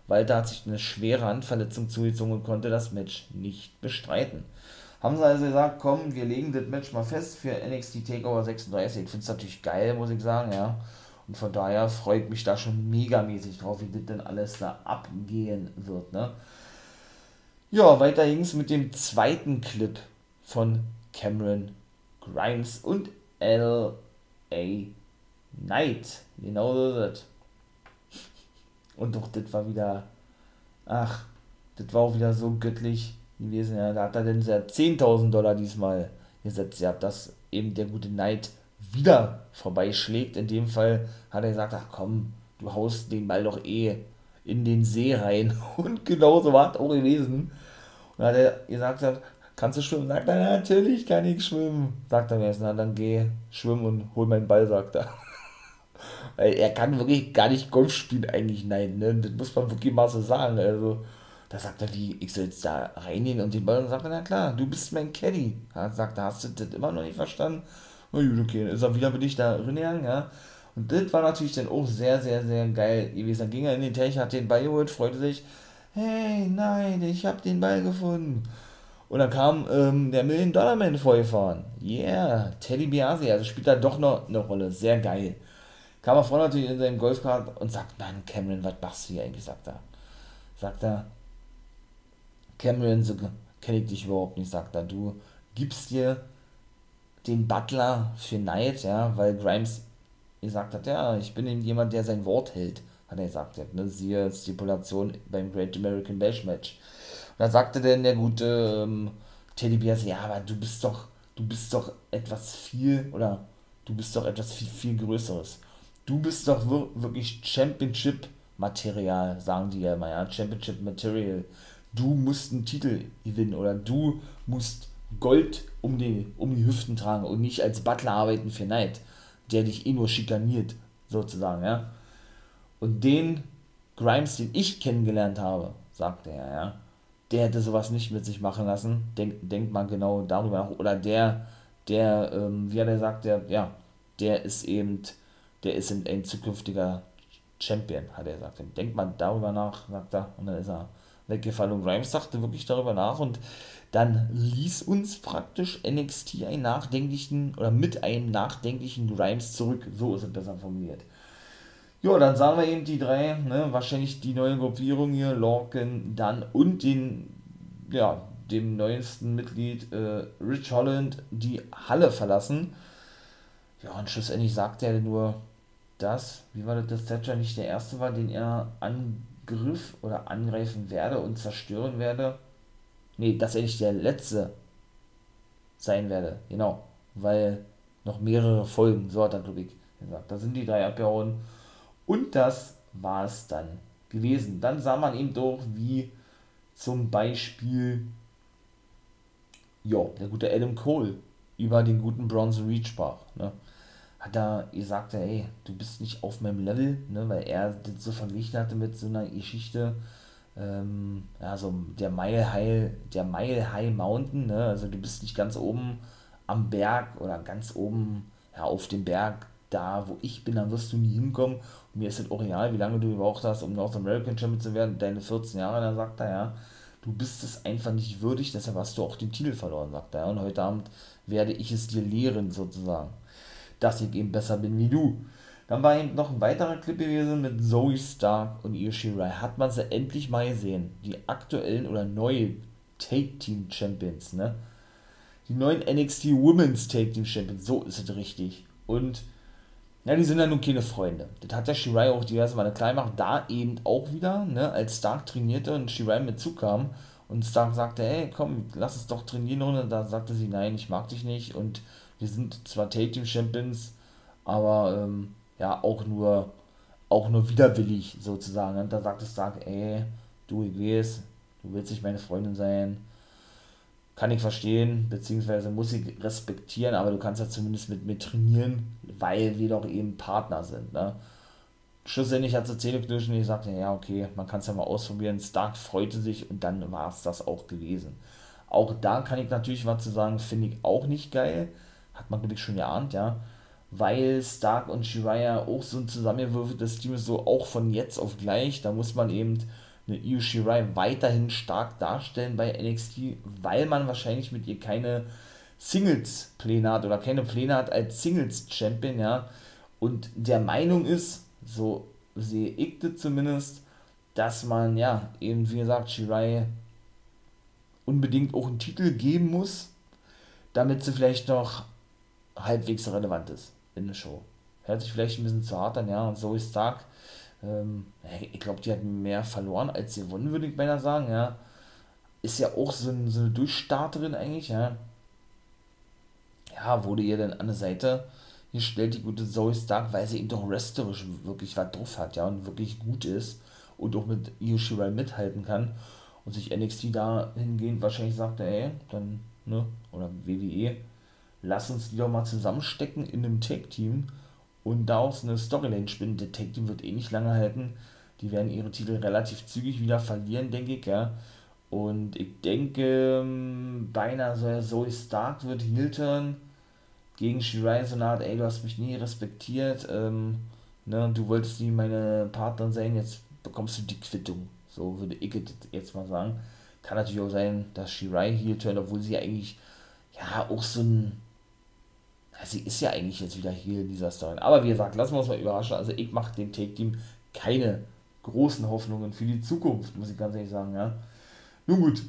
Walter hat sich eine schwere Handverletzung zugezogen und konnte das Match nicht bestreiten. Haben sie also gesagt, komm, wir legen das Match mal fest für NXT Takeover 36. Ich finde es natürlich geil, muss ich sagen, ja. Und von daher freut mich da schon megamäßig drauf, wie das denn alles da abgehen wird, ne. Ja, weiter ging es mit dem zweiten Clip von Cameron Grimes und L.A. Knight. Genau so das. Und doch, das war wieder. Ach, das war auch wieder so göttlich gewesen. Ja, da hat er denn 10.000 Dollar diesmal gesetzt. Ja, dass eben der gute Knight wieder vorbeischlägt. In dem Fall hat er gesagt: Ach komm, du haust den Ball doch eh in den See rein. Und genauso war es auch gewesen. Und hat er gesagt, kannst du schwimmen? Sagt er, natürlich kann ich schwimmen. Sagt er mir jetzt, na dann geh schwimmen und hol meinen Ball, sagt er. er kann wirklich gar nicht Golf spielen eigentlich, nein, ne? das muss man wirklich mal so sagen. Also, da sagt er, wie, ich soll jetzt da reingehen und den Ball, und sagt er, na klar, du bist mein Caddy. Ja, sagt er, hast du das immer noch nicht verstanden? Na gut, okay, ist er wieder bin ich da drin gegangen, ja. Und das war natürlich dann auch sehr, sehr, sehr geil gewesen. Dann ging er in den Teich, hat den Ball geholt, freute sich, hey, nein, ich hab den Ball gefunden. Und dann kam ähm, der Million Dollar Man vorgefahren. Yeah, Teddy Biasi, also spielt da doch noch eine Rolle, sehr geil. Kam er vor natürlich in seinem Golfkart und sagt, Mann, Cameron, was machst du hier eigentlich, sagt er. Sagt er, Cameron, so kenne ich dich überhaupt nicht, sagt er, du gibst dir den Butler für Neid, ja, weil Grimes gesagt hat, ja, ich bin eben jemand, der sein Wort hält, hat er gesagt, ne, siehe Stipulation beim Great American Bash Match. Und da sagte denn der gute ähm, Teddy Bears, ja, aber du bist doch, du bist doch etwas viel, oder du bist doch etwas viel, viel Größeres. Du bist doch wirklich Championship Material, sagen die ja immer, ja, Championship Material. Du musst einen Titel gewinnen oder du musst Gold um die, um die Hüften tragen und nicht als Butler arbeiten für Neid, der dich eh nur schikaniert, sozusagen, ja. Und den Grimes, den ich kennengelernt habe, sagte er, ja, der hätte sowas nicht mit sich machen lassen. Denk, denkt man genau darüber nach. Oder der, der, ähm, wie er sagt, der, ja, der ist eben, der ist ein, ein zukünftiger Champion, hat er gesagt. Denkt man darüber nach, sagt er, und dann ist er weggefallen. Und Grimes sagte wirklich darüber nach und dann ließ uns praktisch NXT einen nachdenklichen oder mit einem nachdenklichen Grimes zurück. So ist es besser formuliert. Ja, dann sahen wir eben die drei, ne, wahrscheinlich die neue Gruppierung hier, Lorcan, dann und den, ja, dem neuesten Mitglied äh, Rich Holland die Halle verlassen. Ja, und schlussendlich sagt er nur, dass, wie war das, dass Thatcher nicht der erste war, den er angriff oder angreifen werde und zerstören werde nee, dass er nicht der letzte sein werde, genau, weil noch mehrere Folgen, so hat er, glaube ich, gesagt. Da sind die drei abgehauen und das war es dann gewesen. Dann sah man eben doch, wie zum Beispiel, ja, der gute Adam Cole über den guten Bronze Reed sprach, ne? Hat er gesagt, ey, du bist nicht auf meinem Level, ne, weil er das so verglichen hatte mit so einer Geschichte, ähm, also der Mile High, der Mile High Mountain, ne? also du bist nicht ganz oben am Berg oder ganz oben ja, auf dem Berg, da wo ich bin, dann wirst du nie hinkommen. Und mir ist das egal, wie lange du gebraucht hast, um North American Champion zu werden, deine 14 Jahre, dann sagt er, ja, du bist es einfach nicht würdig, deshalb hast du auch den Titel verloren, sagt er. Und heute Abend werde ich es dir lehren, sozusagen, dass ich eben besser bin wie du. Dann war eben noch ein weiterer Clip gewesen mit Zoe Stark und Io Shirai. Hat man sie endlich mal gesehen. Die aktuellen oder neue Take Team Champions, ne? Die neuen NXT Women's Take Team Champions, so ist es richtig. Und ja, die sind ja nun keine Freunde. Das hat der Shirai auch diverse Male klar gemacht. Da eben auch wieder, ne, als Stark trainierte und Shirai mit zukam und Stark sagte, hey, komm, lass uns doch trainieren. Und da sagte sie, nein, ich mag dich nicht. Und wir sind zwar Take Team Champions, aber ähm, ja auch nur auch nur widerwillig sozusagen. Und da sagt es Stark, ey, du, weiß, du willst nicht meine Freundin sein. Kann ich verstehen, beziehungsweise muss ich respektieren, aber du kannst ja zumindest mit mir trainieren, weil wir doch eben Partner sind. Ne? Schlussendlich hat sie Zähneknirschen und ich sagte, ja, okay, man kann es ja mal ausprobieren. Stark freute sich und dann war es das auch gewesen. Auch da kann ich natürlich was zu sagen, finde ich auch nicht geil. Hat man, glaube ich, schon geahnt, ja weil Stark und Shiraya auch so ein zusammengewürfeltes Team ist, so auch von jetzt auf gleich. Da muss man eben eine Io Shirai weiterhin stark darstellen bei NXT, weil man wahrscheinlich mit ihr keine Singles-Pläne hat oder keine Pläne hat als Singles-Champion, ja. Und der Meinung ist, so sehe ich das zumindest, dass man, ja, eben wie gesagt, Shirai unbedingt auch einen Titel geben muss, damit sie vielleicht noch halbwegs relevant ist in der Show. Hört sich vielleicht ein bisschen zu hart an, ja, und Zoe Stark, ähm, ich glaube, die hat mehr verloren als sie gewonnen, würde ich beinahe sagen, ja. Ist ja auch so, ein, so eine Durchstarterin eigentlich, ja. Ja, wurde ihr dann an der Seite gestellt, die gute Zoe Stark, weil sie eben doch wrestlerisch wirklich was drauf hat, ja, und wirklich gut ist und auch mit Io mithalten kann und sich NXT dahingehend wahrscheinlich sagte, ey, dann, ne, oder WWE, lass uns die doch mal zusammenstecken in einem Tag-Team und daraus eine Storyline spinnen. Der Tag-Team wird eh nicht lange halten. Die werden ihre Titel relativ zügig wieder verlieren, denke ich, ja. Und ich denke, ähm, beinahe so Zoe Stark wird Hilton gegen Shirai so eine Art, ey, du hast mich nie respektiert, ähm, ne, du wolltest nie meine Partnerin sein, jetzt bekommst du die Quittung, So würde ich jetzt mal sagen. Kann natürlich auch sein, dass Shirai hier obwohl sie eigentlich ja auch so ein. Sie ist ja eigentlich jetzt wieder hier in dieser Story. Aber wie gesagt, lassen wir uns mal überraschen. Also ich mache dem Take-Team keine großen Hoffnungen für die Zukunft, muss ich ganz ehrlich sagen, ja. Nun gut.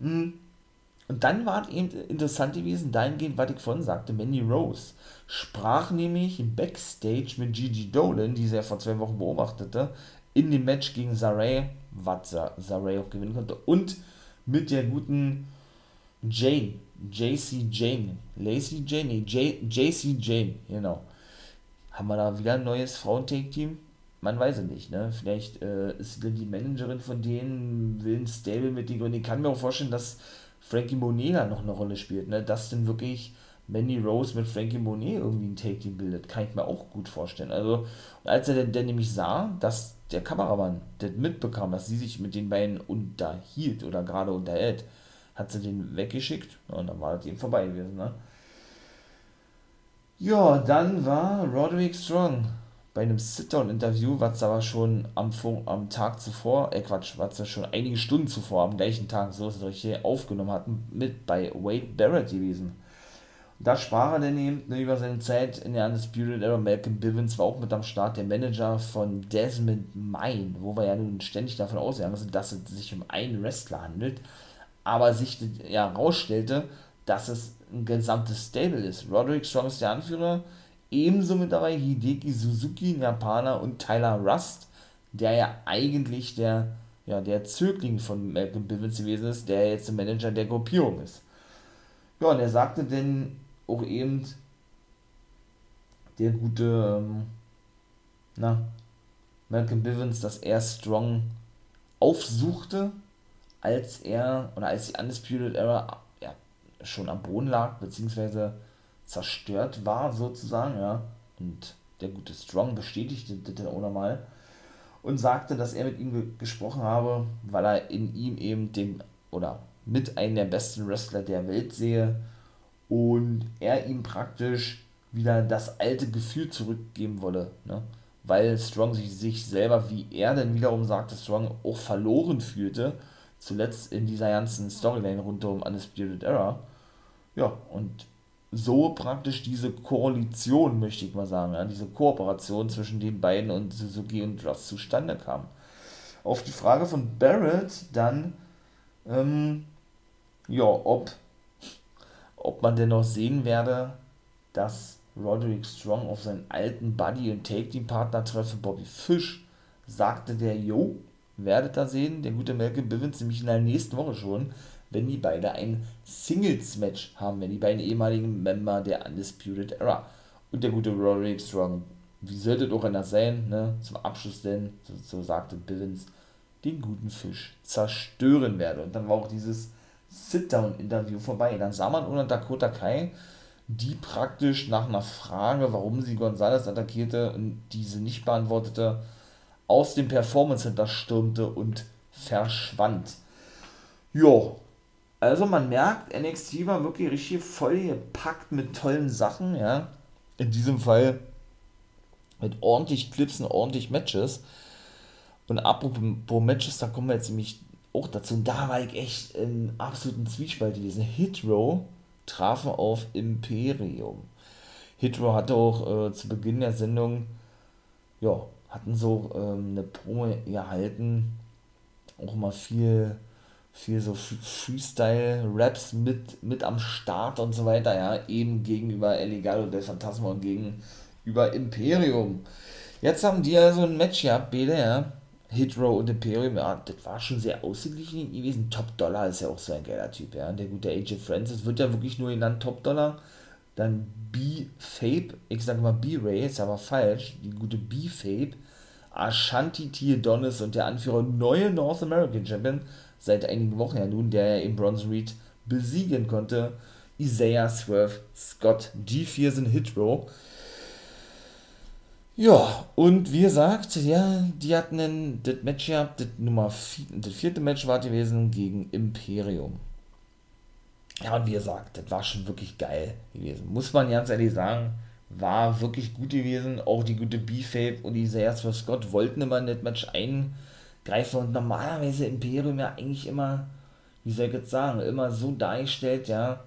Hm. Und dann war eben interessant gewesen, dahingehend, was ich vorhin sagte, Mandy Rose sprach nämlich Backstage mit Gigi Dolan, die sie ja vor zwei Wochen beobachtete, in dem Match gegen Saray, was Saray auch gewinnen konnte, und mit der guten Jane, JC Jane, Lacey Jane, JC Jane, genau. Haben wir da wieder ein neues Frauentake-Team? Man weiß es nicht, ne? Vielleicht äh, ist die Managerin von denen, will ein Stable mit denen, und ich kann mir auch vorstellen, dass Frankie Monet da noch eine Rolle spielt, ne? Dass denn wirklich Mandy Rose mit Frankie Monet irgendwie ein Take-Team bildet, kann ich mir auch gut vorstellen. Also, als er denn, denn nämlich sah, dass der Kameramann das mitbekam, dass sie sich mit den beiden unterhielt oder gerade unterhält, hat sie den weggeschickt und dann war das eben vorbei gewesen, ne? Ja, dann war Roderick Strong bei einem Sit-Down-Interview, was aber schon am, am Tag zuvor, äh Quatsch, was er schon einige Stunden zuvor, am gleichen Tag, so ist es richtig, aufgenommen hatten, mit bei Wade Barrett gewesen. Und da sprach er dann eben ne, über seine Zeit in der Undisputed Era. Malcolm Bivens war auch mit am Start, der Manager von Desmond Mine, wo wir ja nun ständig davon ausgegangen sind, dass es sich um einen Wrestler handelt, aber sich ja rausstellte, dass es ein gesamtes Stable ist. Roderick Strong ist der Anführer, Ebenso mit dabei Hideki Suzuki, ein Japaner, und Tyler Rust, der ja eigentlich der, ja, der Zögling von Malcolm Bivens gewesen ist, der jetzt der Manager der Gruppierung ist. Ja, und er sagte denn auch eben, der gute, ähm, na, Malcolm Bivens, dass er Strong aufsuchte, als er, oder als die Undisputed Era ja, schon am Boden lag, beziehungsweise zerstört war, sozusagen, ja. Und der gute Strong bestätigte das dann auch nochmal und sagte, dass er mit ihm ge gesprochen habe, weil er in ihm eben den, oder mit einem der besten Wrestler der Welt sehe und er ihm praktisch wieder das alte Gefühl zurückgeben wolle, ne? weil Strong sich, sich selber, wie er denn wiederum sagte, Strong auch verloren fühlte, zuletzt in dieser ganzen Storyline rund um Undisputed Era. Ja, und so praktisch diese Koalition, möchte ich mal sagen, ja, diese Kooperation zwischen den beiden und Suzuki und Ross zustande kam. Auf die Frage von Barrett dann, ähm, ja, ob, ob man denn noch sehen werde, dass Roderick Strong auf seinen alten Buddy und Take-Team-Partner treffe, Bobby Fish, sagte der, jo, werdet da sehen, der gute Malcolm Bivens, nämlich in der nächsten Woche schon, wenn die beide ein Singles-Match haben, wenn die beiden ehemaligen Member der Undisputed Era. Und der gute Roderick Strong, wie sollte doch einer sein, ne? zum Abschluss denn, so, so sagte Billings, den guten Fisch zerstören werde. Und dann war auch dieses Sit-Down-Interview vorbei. Dann sah man unter Dakota Kai, die praktisch nach einer Frage, warum sie Gonzalez attackierte und diese nicht beantwortete, aus dem Performance Center stürmte und verschwand. Jo, also man merkt, NXT war wirklich richtig voll gepackt mit tollen Sachen, ja. In diesem Fall mit ordentlich Clips und ordentlich Matches. Und apropos Matches, da kommen wir jetzt nämlich auch dazu. Und da war ich echt im absoluten Zwiespalt gewesen. Hitro trafen auf Imperium. Hitro hatte auch äh, zu Beginn der Sendung, ja, hatten so ähm, eine Promo erhalten, auch mal viel viel so Freestyle-Raps mit, mit am Start und so weiter, ja, eben gegenüber El Legado del Phantasma und gegenüber Imperium. Jetzt haben die ja so ein Match gehabt, beide, ja, Hitro und Imperium, ja, das war schon sehr ausgeglichen gewesen. Top Dollar ist ja auch so ein geiler Typ, ja, der gute AJ Francis wird ja wirklich nur genannt Top Dollar. Dann B-Fape, ich sage mal B-Ray, ist aber falsch, die gute B-Fape, Ashanti T. Adonis und der Anführer neue North American Champion seit einigen Wochen ja nun, der ja eben Bronson Reed besiegen konnte. Isaiah Swerve Scott. Die vier sind Hitro. Ja, und wie gesagt, ja, die hatten das Match gehabt, das Nummer vier, das vierte Match war gewesen gegen Imperium. Ja, und wie gesagt, das war schon wirklich geil gewesen. Muss man ganz ehrlich sagen, war wirklich gut gewesen. Auch die gute B-Fape und Isaiah Swerve Scott wollten immer in das Match ein greifen und normalerweise Imperium ja eigentlich immer, wie soll ich jetzt sagen, immer so dargestellt, ja,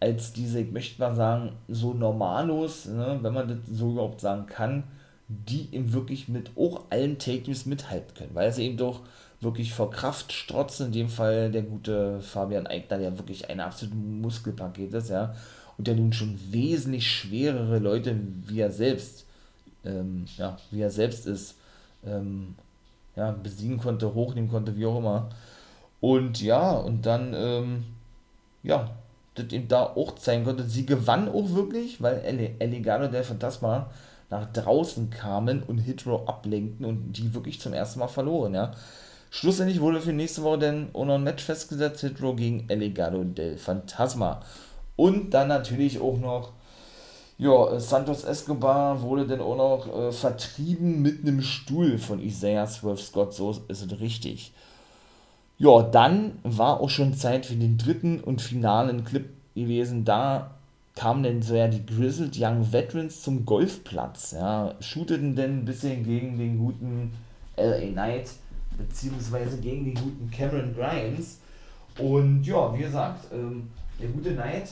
als diese, ich möchte mal sagen, so normalos, ne, wenn man das so überhaupt sagen kann, die eben wirklich mit auch allen Take-News mithalten können, weil sie eben doch wirklich vor Kraft strotzen, in dem Fall der gute Fabian Eigner, der wirklich ein absolutes Muskelpaket ist, ja, und der nun schon wesentlich schwerere Leute, wie er selbst, ähm, ja, wie er selbst ist, ähm, ja, besiegen konnte, hochnehmen konnte, wie auch immer. Und ja, und dann, ähm, ja, das eben da auch zeigen konnte. Sie gewann auch wirklich, weil El Elegano del Phantasma nach draußen kamen und Hitro ablenkten und die wirklich zum ersten Mal verloren, ja. Schlussendlich wurde für nächste Woche dann auch noch ein Match festgesetzt, Hitro gegen Elegado del Phantasma. Und dann natürlich auch noch, ja, Santos Escobar wurde dann auch noch äh, vertrieben mit einem Stuhl von Isaiah Swerve Scott, so ist es richtig. Ja, dann war auch schon Zeit für den dritten und finalen Clip gewesen. Da kamen dann so ja die Grizzled Young Veterans zum Golfplatz, ja, shooteten dann ein bisschen gegen den guten LA Knight, beziehungsweise gegen den guten Cameron Grimes. Und ja, wie gesagt, ähm, der gute Knight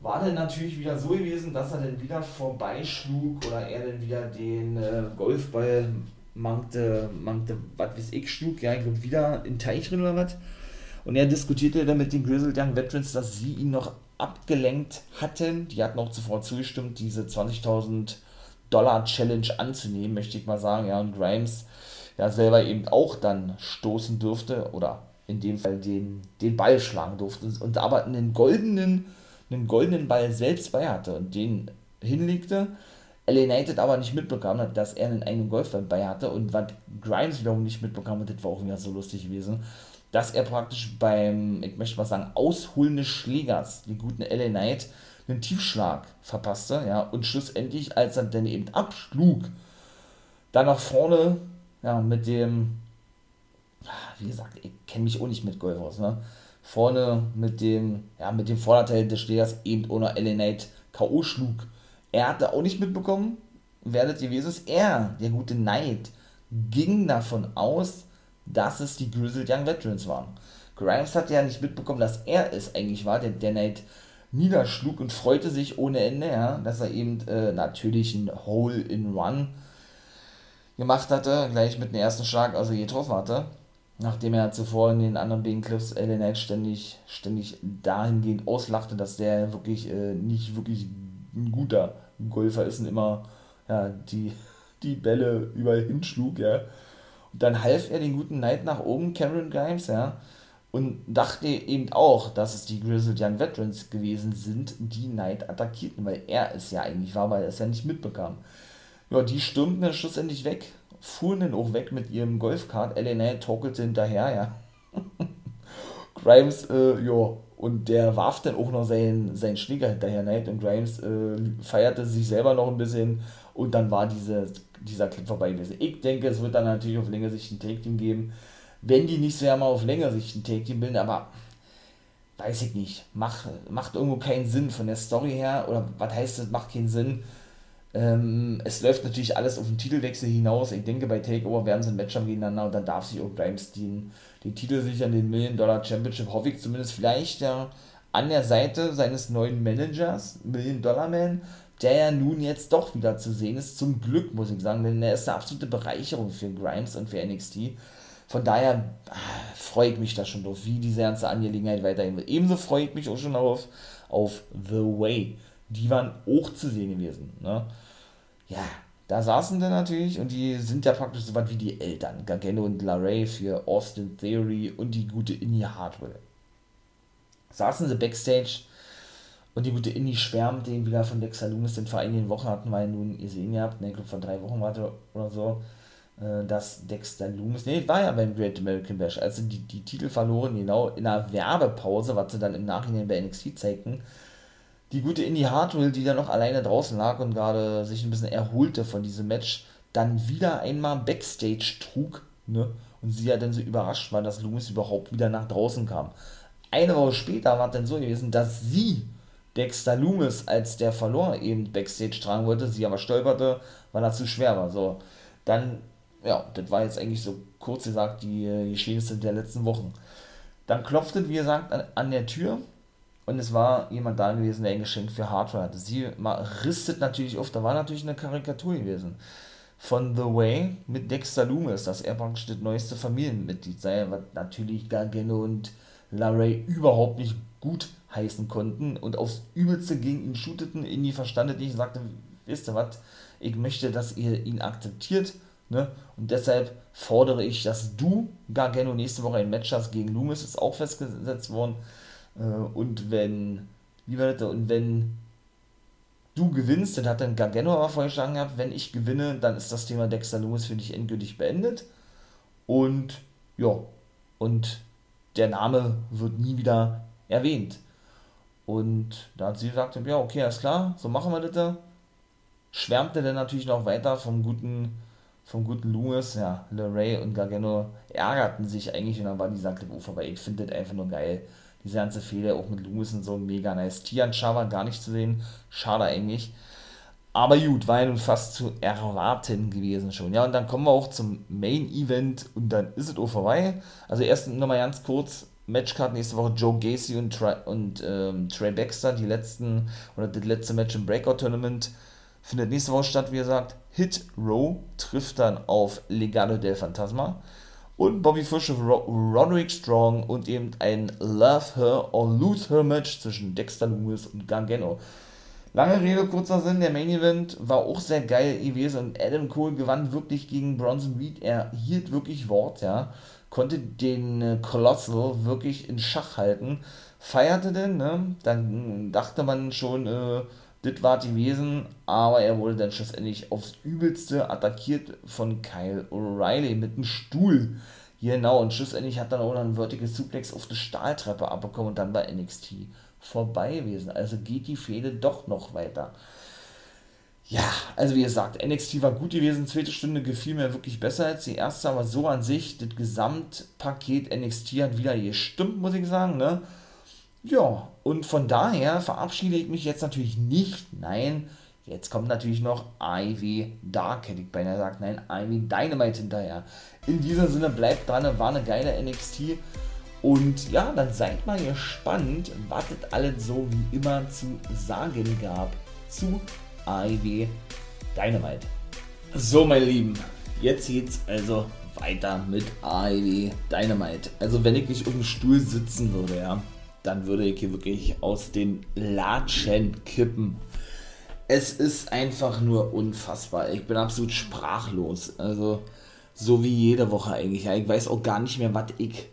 war dann natürlich wieder so gewesen, dass er dann wieder vorbeischlug oder er dann wieder den äh, Golfball mangte, mangte, was weiß ich, schlug, ja, ich glaube, wieder in Teich drin oder was. Und er diskutierte dann mit den Grizzled Young Veterans, dass sie ihn noch abgelenkt hatten. Die hatten auch zuvor zugestimmt, diese 20.000 Dollar Challenge anzunehmen, möchte ich mal sagen. Ja, und Grimes ja selber eben auch dann stoßen durfte oder in dem Fall den, den Ball schlagen durfte und aber einen goldenen, einen goldenen Ball selbst bei hatte und den hinlegte LA United aber nicht mitbekommen hat, dass er einen eigenen Golfball bei hatte und was Grimes wiederum nicht mitbekommen hat, das war auch wieder so lustig gewesen, dass er praktisch beim, ich möchte mal sagen, Ausholen des Schlägers, die guten LA Knight, einen Tiefschlag verpasste, ja, und schlussendlich, als er dann eben abschlug, dann nach vorne, ja, mit dem, wie gesagt, ich kenne mich auch nicht mit Golf aus, ne, vorne mit dem, ja, mit dem Vorderteil des Schlägers eben ohne Knight K.O. schlug er hatte auch nicht mitbekommen, werdet ihr ist. Er, der gute Knight, ging davon aus, dass es die Grizzled Young Veterans waren. Grimes hat ja nicht mitbekommen, dass er es eigentlich war, der, der Knight niederschlug und freute sich ohne Ende, ja, dass er eben äh, natürlich ein Hole-in-One gemacht hatte, gleich mit dem ersten Schlag, also getroffen hatte. Nachdem er zuvor in den anderen beiden Clips LA Knight ständig, ständig dahingehend auslachte, dass der wirklich äh, nicht wirklich ein guter Golfer ist und immer ja, die, die Bälle überall hinschlug, ja. Und dann half er den guten Knight nach oben, Cameron Grimes, ja, und dachte eben auch, dass es die Grizzled Young Veterans gewesen sind, die Knight attackierten, weil er es ja eigentlich war, weil er es ja nicht mitbekam. Ja, die stürmten dann schlussendlich weg, fuhren dann auch weg mit ihrem Golfkart, LA torkelte hinterher, ja. Grimes, äh, ja, und der warf dann auch noch seinen, seinen Schläger hinterher. Knight und Grimes äh, feierte sich selber noch ein bisschen und dann war diese, dieser Clip vorbei gewesen. Ich denke, es wird dann natürlich auf längere Sicht ein Take-Team geben. Wenn die nicht so ja mal auf längere Sicht ein Take-Team bilden, aber weiß ich nicht. Mach, macht irgendwo keinen Sinn von der Story her. Oder was heißt das, macht keinen Sinn. Ähm, es läuft natürlich alles auf den Titelwechsel hinaus. Ich denke, bei Takeover werden sie ein Match haben gegeneinander und dann darf sich auch Grimes den den Titel sichern, den Million Dollar Championship, hoffe ich zumindest vielleicht ja an der Seite seines neuen Managers, Million Dollar Man, der ja nun jetzt doch wieder zu sehen ist. Zum Glück, muss ich sagen, denn er ist eine absolute Bereicherung für Grimes und für NXT. Von daher ah, freue ich mich da schon drauf, wie diese ganze Angelegenheit weiterhin wird. Ebenso freue ich mich auch schon darauf, auf The Way. Die waren auch zu sehen gewesen. Ne? Ja, da saßen dann natürlich und die sind ja praktisch so weit wie die Eltern, Gargano und LaRae für Austin Theory und die gute Inni Hardwell. Saßen sie backstage und die gute Inni schwärmt den wieder von Dexter Loomis, den vor einigen Wochen hatten wir ja nun gesehen gehabt, ne, ich glaube vor drei Wochen war oder so, äh, dass Dexter Loomis, ne, war ja beim Great American Bash, als sie die, die Titel verloren, genau in einer Werbepause, was sie dann im Nachhinein bei NXT zeigten, die gute Indy Hartwell, die da noch alleine draußen lag und gerade sich ein bisschen erholte von diesem Match, dann wieder einmal Backstage trug, ne? Und sie ja dann so überrascht war, dass Loomis überhaupt wieder nach draußen kam. Eine Woche später war dann so gewesen, dass sie Dexter Loomis, als der verlor, eben Backstage tragen wollte, sie aber stolperte, weil er zu schwer war. So, dann ja, das war jetzt eigentlich so kurz gesagt die Geschehnisse der letzten Wochen. Dann klopfte, wie gesagt, an, an der Tür und es war jemand da gewesen, der ein Geschenk für Hardware hatte. Sie ristet natürlich auf, da war natürlich eine Karikatur gewesen von The Way mit Dexter Loomis, dass er praktisch das neueste Familienmitglied sei, was natürlich Gargano und Larray überhaupt nicht gut heißen konnten und aufs Übelste gegen ihn shooteten, irgendwie verstandet nicht und sagte, wisst ihr was, ich möchte, dass ihr ihn akzeptiert, ne? Und deshalb fordere ich, dass du, Gargano, nächste Woche ein Match hast gegen Loomis, ist auch festgesetzt worden. Äh, und wenn, wie war das, und wenn du gewinnst, dann hat dann Gargano aber vorgeschlagen gehabt, wenn ich gewinne, dann ist das Thema Dexter Loomis für dich endgültig beendet. Und ja, und der Name wird nie wieder erwähnt. Und da hat sie gesagt, ja, okay, alles klar, so machen wir das. Schwärmte dann natürlich noch weiter vom guten, vom guten Loomis, ja, LeRae und Gargano ärgerten sich eigentlich und dann war die oh, vorbei, ich finde das einfach nur geil diese ganze Fehler auch mit Lewis und so mega nice. Tian Chava gar nicht zu sehen, schade eigentlich. Aber gut, war ja nun fast zu erwarten gewesen schon. Ja, und dann kommen wir auch zum Main Event und dann ist es auch vorbei. Also erst nochmal ganz kurz, Matchcard nächste Woche Joe Gacy und, Tri und ähm, Trey Baxter, die letzten, oder das letzte Match im Breakout-Tournament findet nächste Woche statt, wie gesagt. Hit Row trifft dann auf Legado del Fantasma und Bobby Fish und Roderick Strong und eben ein Love Her or Lose Her Match zwischen Dexter Lewis und Gargano. Lange Rede, kurzer Sinn, der Main Event war auch sehr geil gewesen und Adam Cole gewann wirklich gegen Bronson Reed. Er hielt wirklich Wort, ja. Konnte den äh, Colossal wirklich in Schach halten. Feierte denn, ne? Dann dachte man schon, äh, das war gewesen, aber er wurde dann schlussendlich aufs Übelste attackiert von Kyle O'Reilly mit einem Stuhl. Genau, und schlussendlich hat dann auch noch ein Vertical Suplex auf die Stahltreppe abbekommen und dann bei NXT vorbei gewesen. Also geht die Fehde doch noch weiter. Ja, also wie gesagt, NXT war gut gewesen, zweite Stunde gefiel mir wirklich besser als die erste, aber so an sich, das Gesamtpaket NXT hat wieder gestimmt, muss ich sagen, ne? Ja, und von daher verabschiede ich mich jetzt natürlich nicht. Nein, jetzt kommt natürlich noch Ivy Dark, hätte ich beinahe gesagt. Nein, Ivy Dynamite hinterher. In diesem Sinne, bleibt dran, war eine geile NXT. Und ja, dann seid mal gespannt, was es alles so wie immer zu sagen gab zu Ivy Dynamite. So, meine Lieben, jetzt geht's also weiter mit Ivy Dynamite. Also, wenn ich nicht auf dem Stuhl sitzen würde, ja, dann würde ich hier wirklich aus den Latschen kippen. Es ist einfach nur unfassbar. Ich bin absolut sprachlos. Also, so wie jede Woche eigentlich. Ich weiß auch gar nicht mehr, was ich,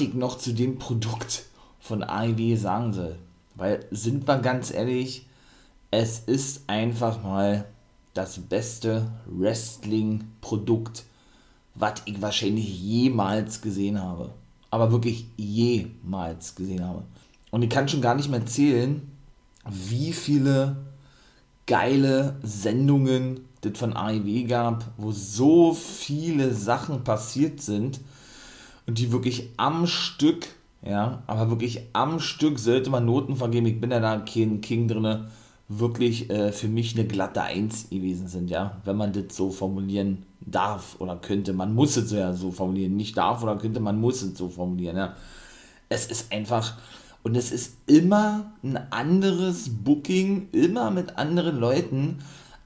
ich noch zu dem Produkt von AEW sagen soll. Weil, sind wir ganz ehrlich, es ist einfach mal das beste Wrestling-Produkt, was ich wahrscheinlich jemals gesehen habe aber wirklich jemals gesehen habe. Und ich kann schon gar nicht mehr zählen, wie viele geile Sendungen das von AEW gab, wo so viele Sachen passiert sind und die wirklich am Stück, ja, aber wirklich am Stück sollte man Noten vergeben. Ich bin ja da kein King drin, wirklich äh, für mich eine glatte Eins gewesen sind, ja, wenn man das so formulieren darf oder könnte. Man muss es ja so formulieren. Nicht darf oder könnte, man muss es so formulieren. Ja. Es ist einfach, und es ist immer ein anderes Booking, immer mit anderen Leuten,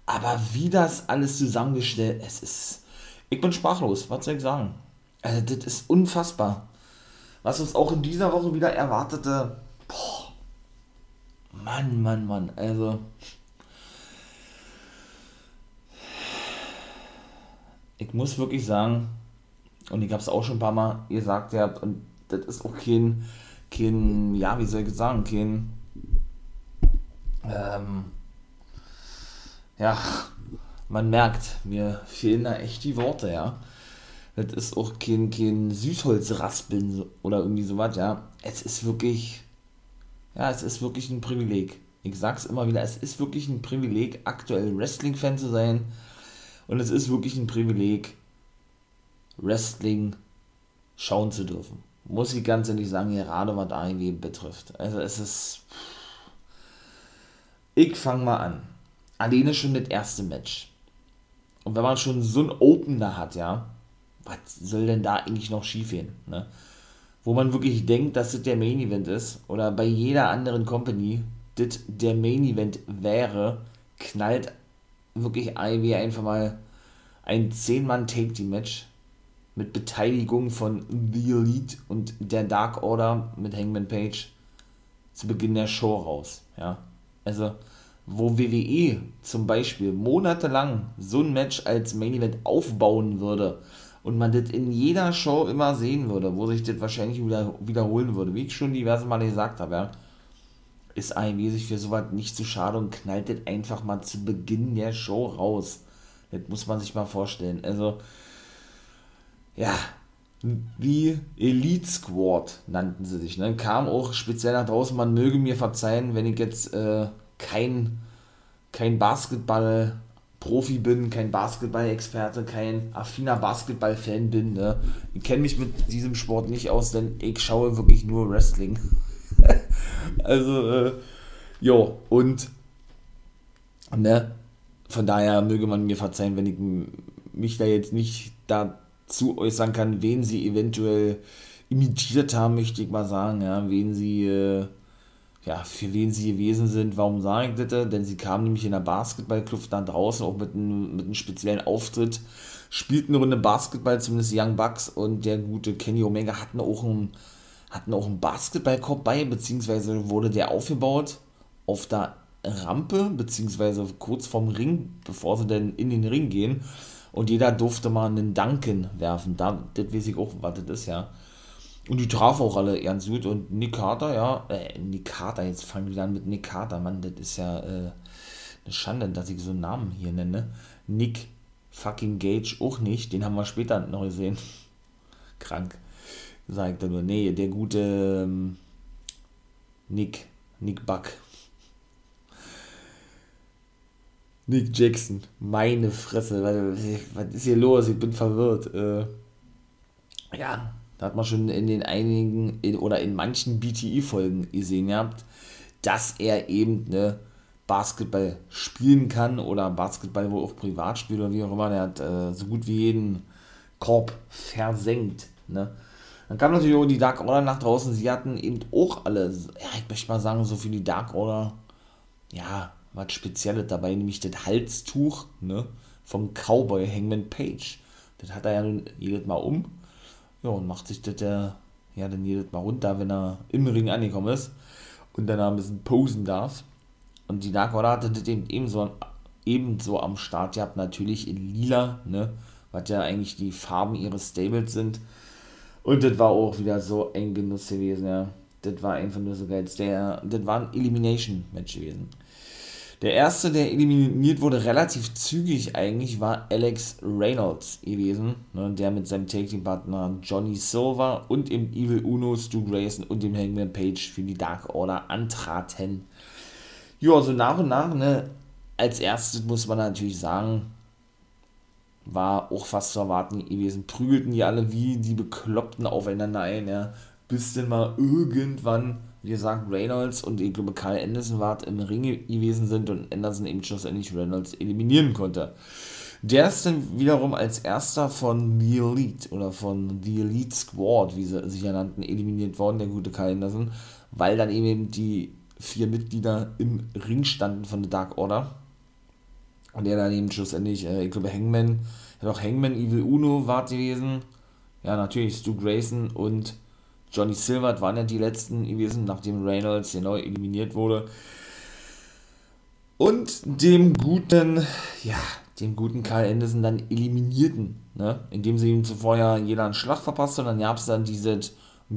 aber wie das alles zusammengestellt, es ist, ich bin sprachlos, was soll ich sagen? Also, das ist unfassbar. Was uns auch in dieser Woche wieder erwartete, boah, Mann, Mann, Mann, also, ich muss wirklich sagen, und ich habe es auch schon ein paar Mal gesagt, ja, und das ist auch kein, kein, ja, wie soll ich sagen, kein, ähm, ja, man merkt, mir fehlen da echt die Worte, ja. Das ist auch kein, kein Süßholzraspeln oder irgendwie sowas, ja. Es ist wirklich, ja, es ist wirklich ein Privileg. Ich sag's immer wieder, es ist wirklich ein Privileg, aktuell Wrestling-Fan zu sein und es ist wirklich ein Privileg, Wrestling schauen zu dürfen. Muss ich ganz ehrlich sagen, gerade was AEW betrifft. Also es ist. Ich fange mal an. Alleine schon das erste Match. Und wenn man schon so einen Opener hat, ja, was soll denn da eigentlich noch schief gehen, ne? Wo man wirklich denkt, dass das der Main Event ist, oder bei jeder anderen Company, das der Main Event wäre, knallt wirklich IW einfach mal ein 10-Mann-Take-Team-Match mit Beteiligung von The Elite und der Dark Order mit Hangman Page zu Beginn der Show raus. Ja, also wo WWE zum Beispiel monatelang so ein Match als Main Event aufbauen würde und man das in jeder Show immer sehen würde, wo sich das wahrscheinlich wieder wiederholen würde, wie ich schon diverse Male gesagt habe, ja, ist AEW sich für sowas nicht zu schade und knallt das einfach mal zu Beginn der Show raus. Das muss man sich mal vorstellen. Also, ja, wie Elite Squad nannten sie sich. Ne? Kam auch speziell nach draußen, man möge mir verzeihen, wenn ich jetzt äh, kein, kein Basketball-Profi bin, kein Basketball-Experte, kein affiner Basketball-Fan bin. Ne? Ich kenne mich mit diesem Sport nicht aus, denn ich schaue wirklich nur Wrestling. also, äh, jo, und ne, von daher möge man mir verzeihen, wenn ich mich da jetzt nicht dazu äußern kann, wen sie eventuell imitiert haben, möchte ich mal sagen, ja, wen sie, äh, ja, für wen sie gewesen sind. Warum sage ich das? Denn sie kamen nämlich in der Basketballkluft dann draußen, auch mit einem, mit einem speziellen Auftritt, spielten eine Runde Basketball, zumindest Young Bucks und der gute Kenny Omega hatten auch einen, hatten auch einen Basketballkorb bei, beziehungsweise wurde der aufgebaut auf der Rampe, beziehungsweise kurz vorm Ring, bevor sie dann in den Ring gehen. Und jeder durfte mal einen Dunken werfen. Da, das weiß ich auch, was das ist, ja. Und die trafen auch alle ganz gut. Und Nick Carter, ja, äh, Nick Carter, jetzt fangen wir an mit Nick Carter, Mann, das ist ja äh, eine Schande, dass ich so einen Namen hier nenne. Nick fucking Gage auch nicht, den haben wir später noch gesehen. Krank. Sagt er nur, nee, der gute ähm, Nick, Nick Buck. Nick Jackson. Meine Fresse. Was ist hier los? Ich bin verwirrt. Äh, ja, da hat man schon in den einigen in, oder in manchen BTI-Folgen gesehen gehabt, dass er eben ne, Basketball spielen kann oder Basketball wohl auch privat spielt oder wie auch immer. Der hat äh, so gut wie jeden Korb versenkt. Ne? Dann kam natürlich auch die Dark Order nach draußen. Sie hatten eben auch alle, ja, ich möchte mal sagen, so für die Dark Order, ja, was Spezielles dabei, nämlich das Halstuch ne, vom Cowboy Hangman Page. Das hat er ja nun jedes Mal um. Ja, und macht sich das ja, dann jedes Mal runter, wenn er im Ring angekommen ist und dann ein bisschen posen darf. Und die Dark Order hatte das eben ebenso, ebenso am Start gehabt, natürlich in lila, ne, was ja eigentlich die Farben ihres Stables sind. Und das war auch wieder so ein Genuss gewesen, ja. Das war einfach nur so geil. Das war ein Elimination-Match gewesen. Der erste, der eliminiert wurde, relativ zügig eigentlich, war Alex Reynolds gewesen, ne, der mit seinem Take-Team-Partner Johnny Silver und im Evil Uno, Stu Grayson und dem Hangman Page für die Dark Order antraten. Ja, so also nach und nach, ne, als erstes muss man natürlich sagen, war auch fast zu erwarten gewesen, prügelten die alle wie die Bekloppten aufeinander ein, ja, bis denn mal irgendwann wie gesagt, Reynolds und ich glaube Karl Anderson war im Ring gewesen sind und Anderson eben schlussendlich Reynolds eliminieren konnte. Der ist dann wiederum als erster von The Elite oder von The Elite Squad, wie sie sich ja nannten, eliminiert worden, der gute Karl Anderson, weil dann eben die vier Mitglieder im Ring standen von der Dark Order. Und der dann eben schlussendlich, äh, ich glaube Hangman, ja doch Hangman, Evil Uno war gewesen. Ja, natürlich Stu Grayson und Johnny Silver waren ja die letzten gewesen, nachdem Reynolds genau eliminiert wurde. Und dem guten, ja, dem guten Karl Anderson dann eliminierten, ne? indem sie ihm zuvor ja jeder einen Schlag verpasst und dann gab es dann diese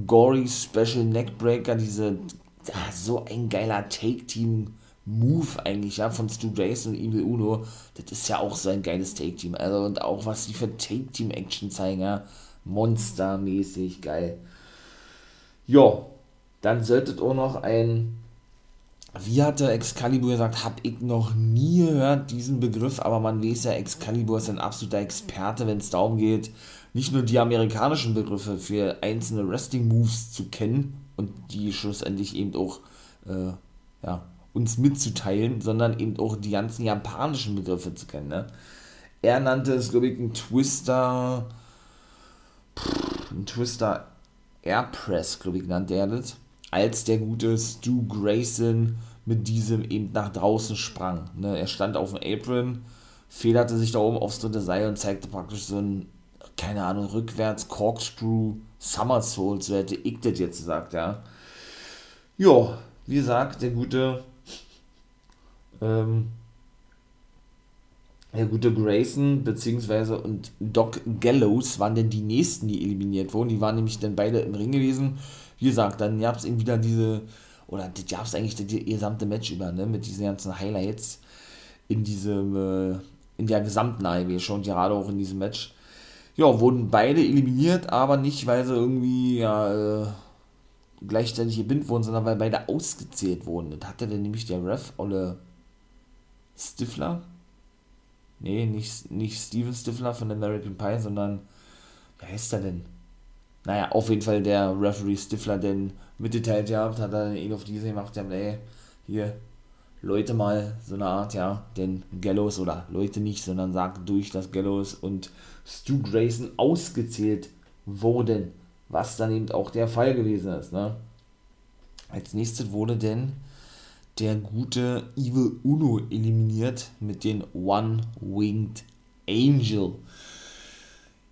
gory Special Neckbreaker, diese, ja, so ein geiler Take-Team Move eigentlich, ja, von Stu Jason und Evil Uno, das ist ja auch so ein geiles Take-Team, also und auch was die für Take-Team-Action zeigen, ja, monstermäßig geil. Ja, dann solltet auch noch ein, wie hat der Excalibur gesagt, habe ich noch nie gehört, diesen Begriff, aber man weiß ja, Excalibur ist ein absoluter Experte, wenn es darum geht, nicht nur die amerikanischen Begriffe für einzelne Wrestling-Moves zu kennen und die schlussendlich eben auch äh, ja, uns mitzuteilen, sondern eben auch die ganzen japanischen Begriffe zu kennen. Ne? er nannte es, glaube ich, ein Twister, pff, ein Twister Airpress, glaube ich, nannte er das, als der gute Stu Grayson mit diesem eben nach draußen sprang. Ne? Er stand auf dem Apron, federte sich da oben aufs dritte Seil und zeigte praktisch so ein, keine Ahnung, rückwärts Corkscrew Somersault, so hätte ich das jetzt gesagt, ja. Ja, wie gesagt, der gute, ähm, der gute Grayson beziehungsweise und Doc Gallows waren denn die nächsten, die eliminiert wurden. Die waren nämlich dann beide im Ring gewesen. Wie gesagt, dann gab es eben wieder diese, oder das gab es eigentlich das gesamte Match über, ne, mit diesen ganzen Highlights in diesem, äh, in der gesamten AEW schon, gerade auch in diesem Match. Ja, wurden beide eliminiert, aber nicht, weil sie irgendwie, ja, äh, gleichzeitig gebindet wurden, sondern weil beide ausgezählt wurden. Das hatte dann nämlich der Ref, Olle Stifler. Nee, nicht, nicht Steven Stifler von American Pie, sondern, wie heißt er denn? Naja, auf jeden Fall der Referee Stifler, denn mitgeteilt gehabt, hat er ihn auf diese gemacht, ja, ey, hier, Leute mal, so eine Art, ja, denn Gallows, oder Leute nicht, sondern sagt durch, dass Gallows und Stu Grayson ausgezählt wurden was dann eben auch der Fall gewesen ist. Ne? Als nächstes wurde denn der gute Evil Uno eliminiert mit den One-Winged Angel.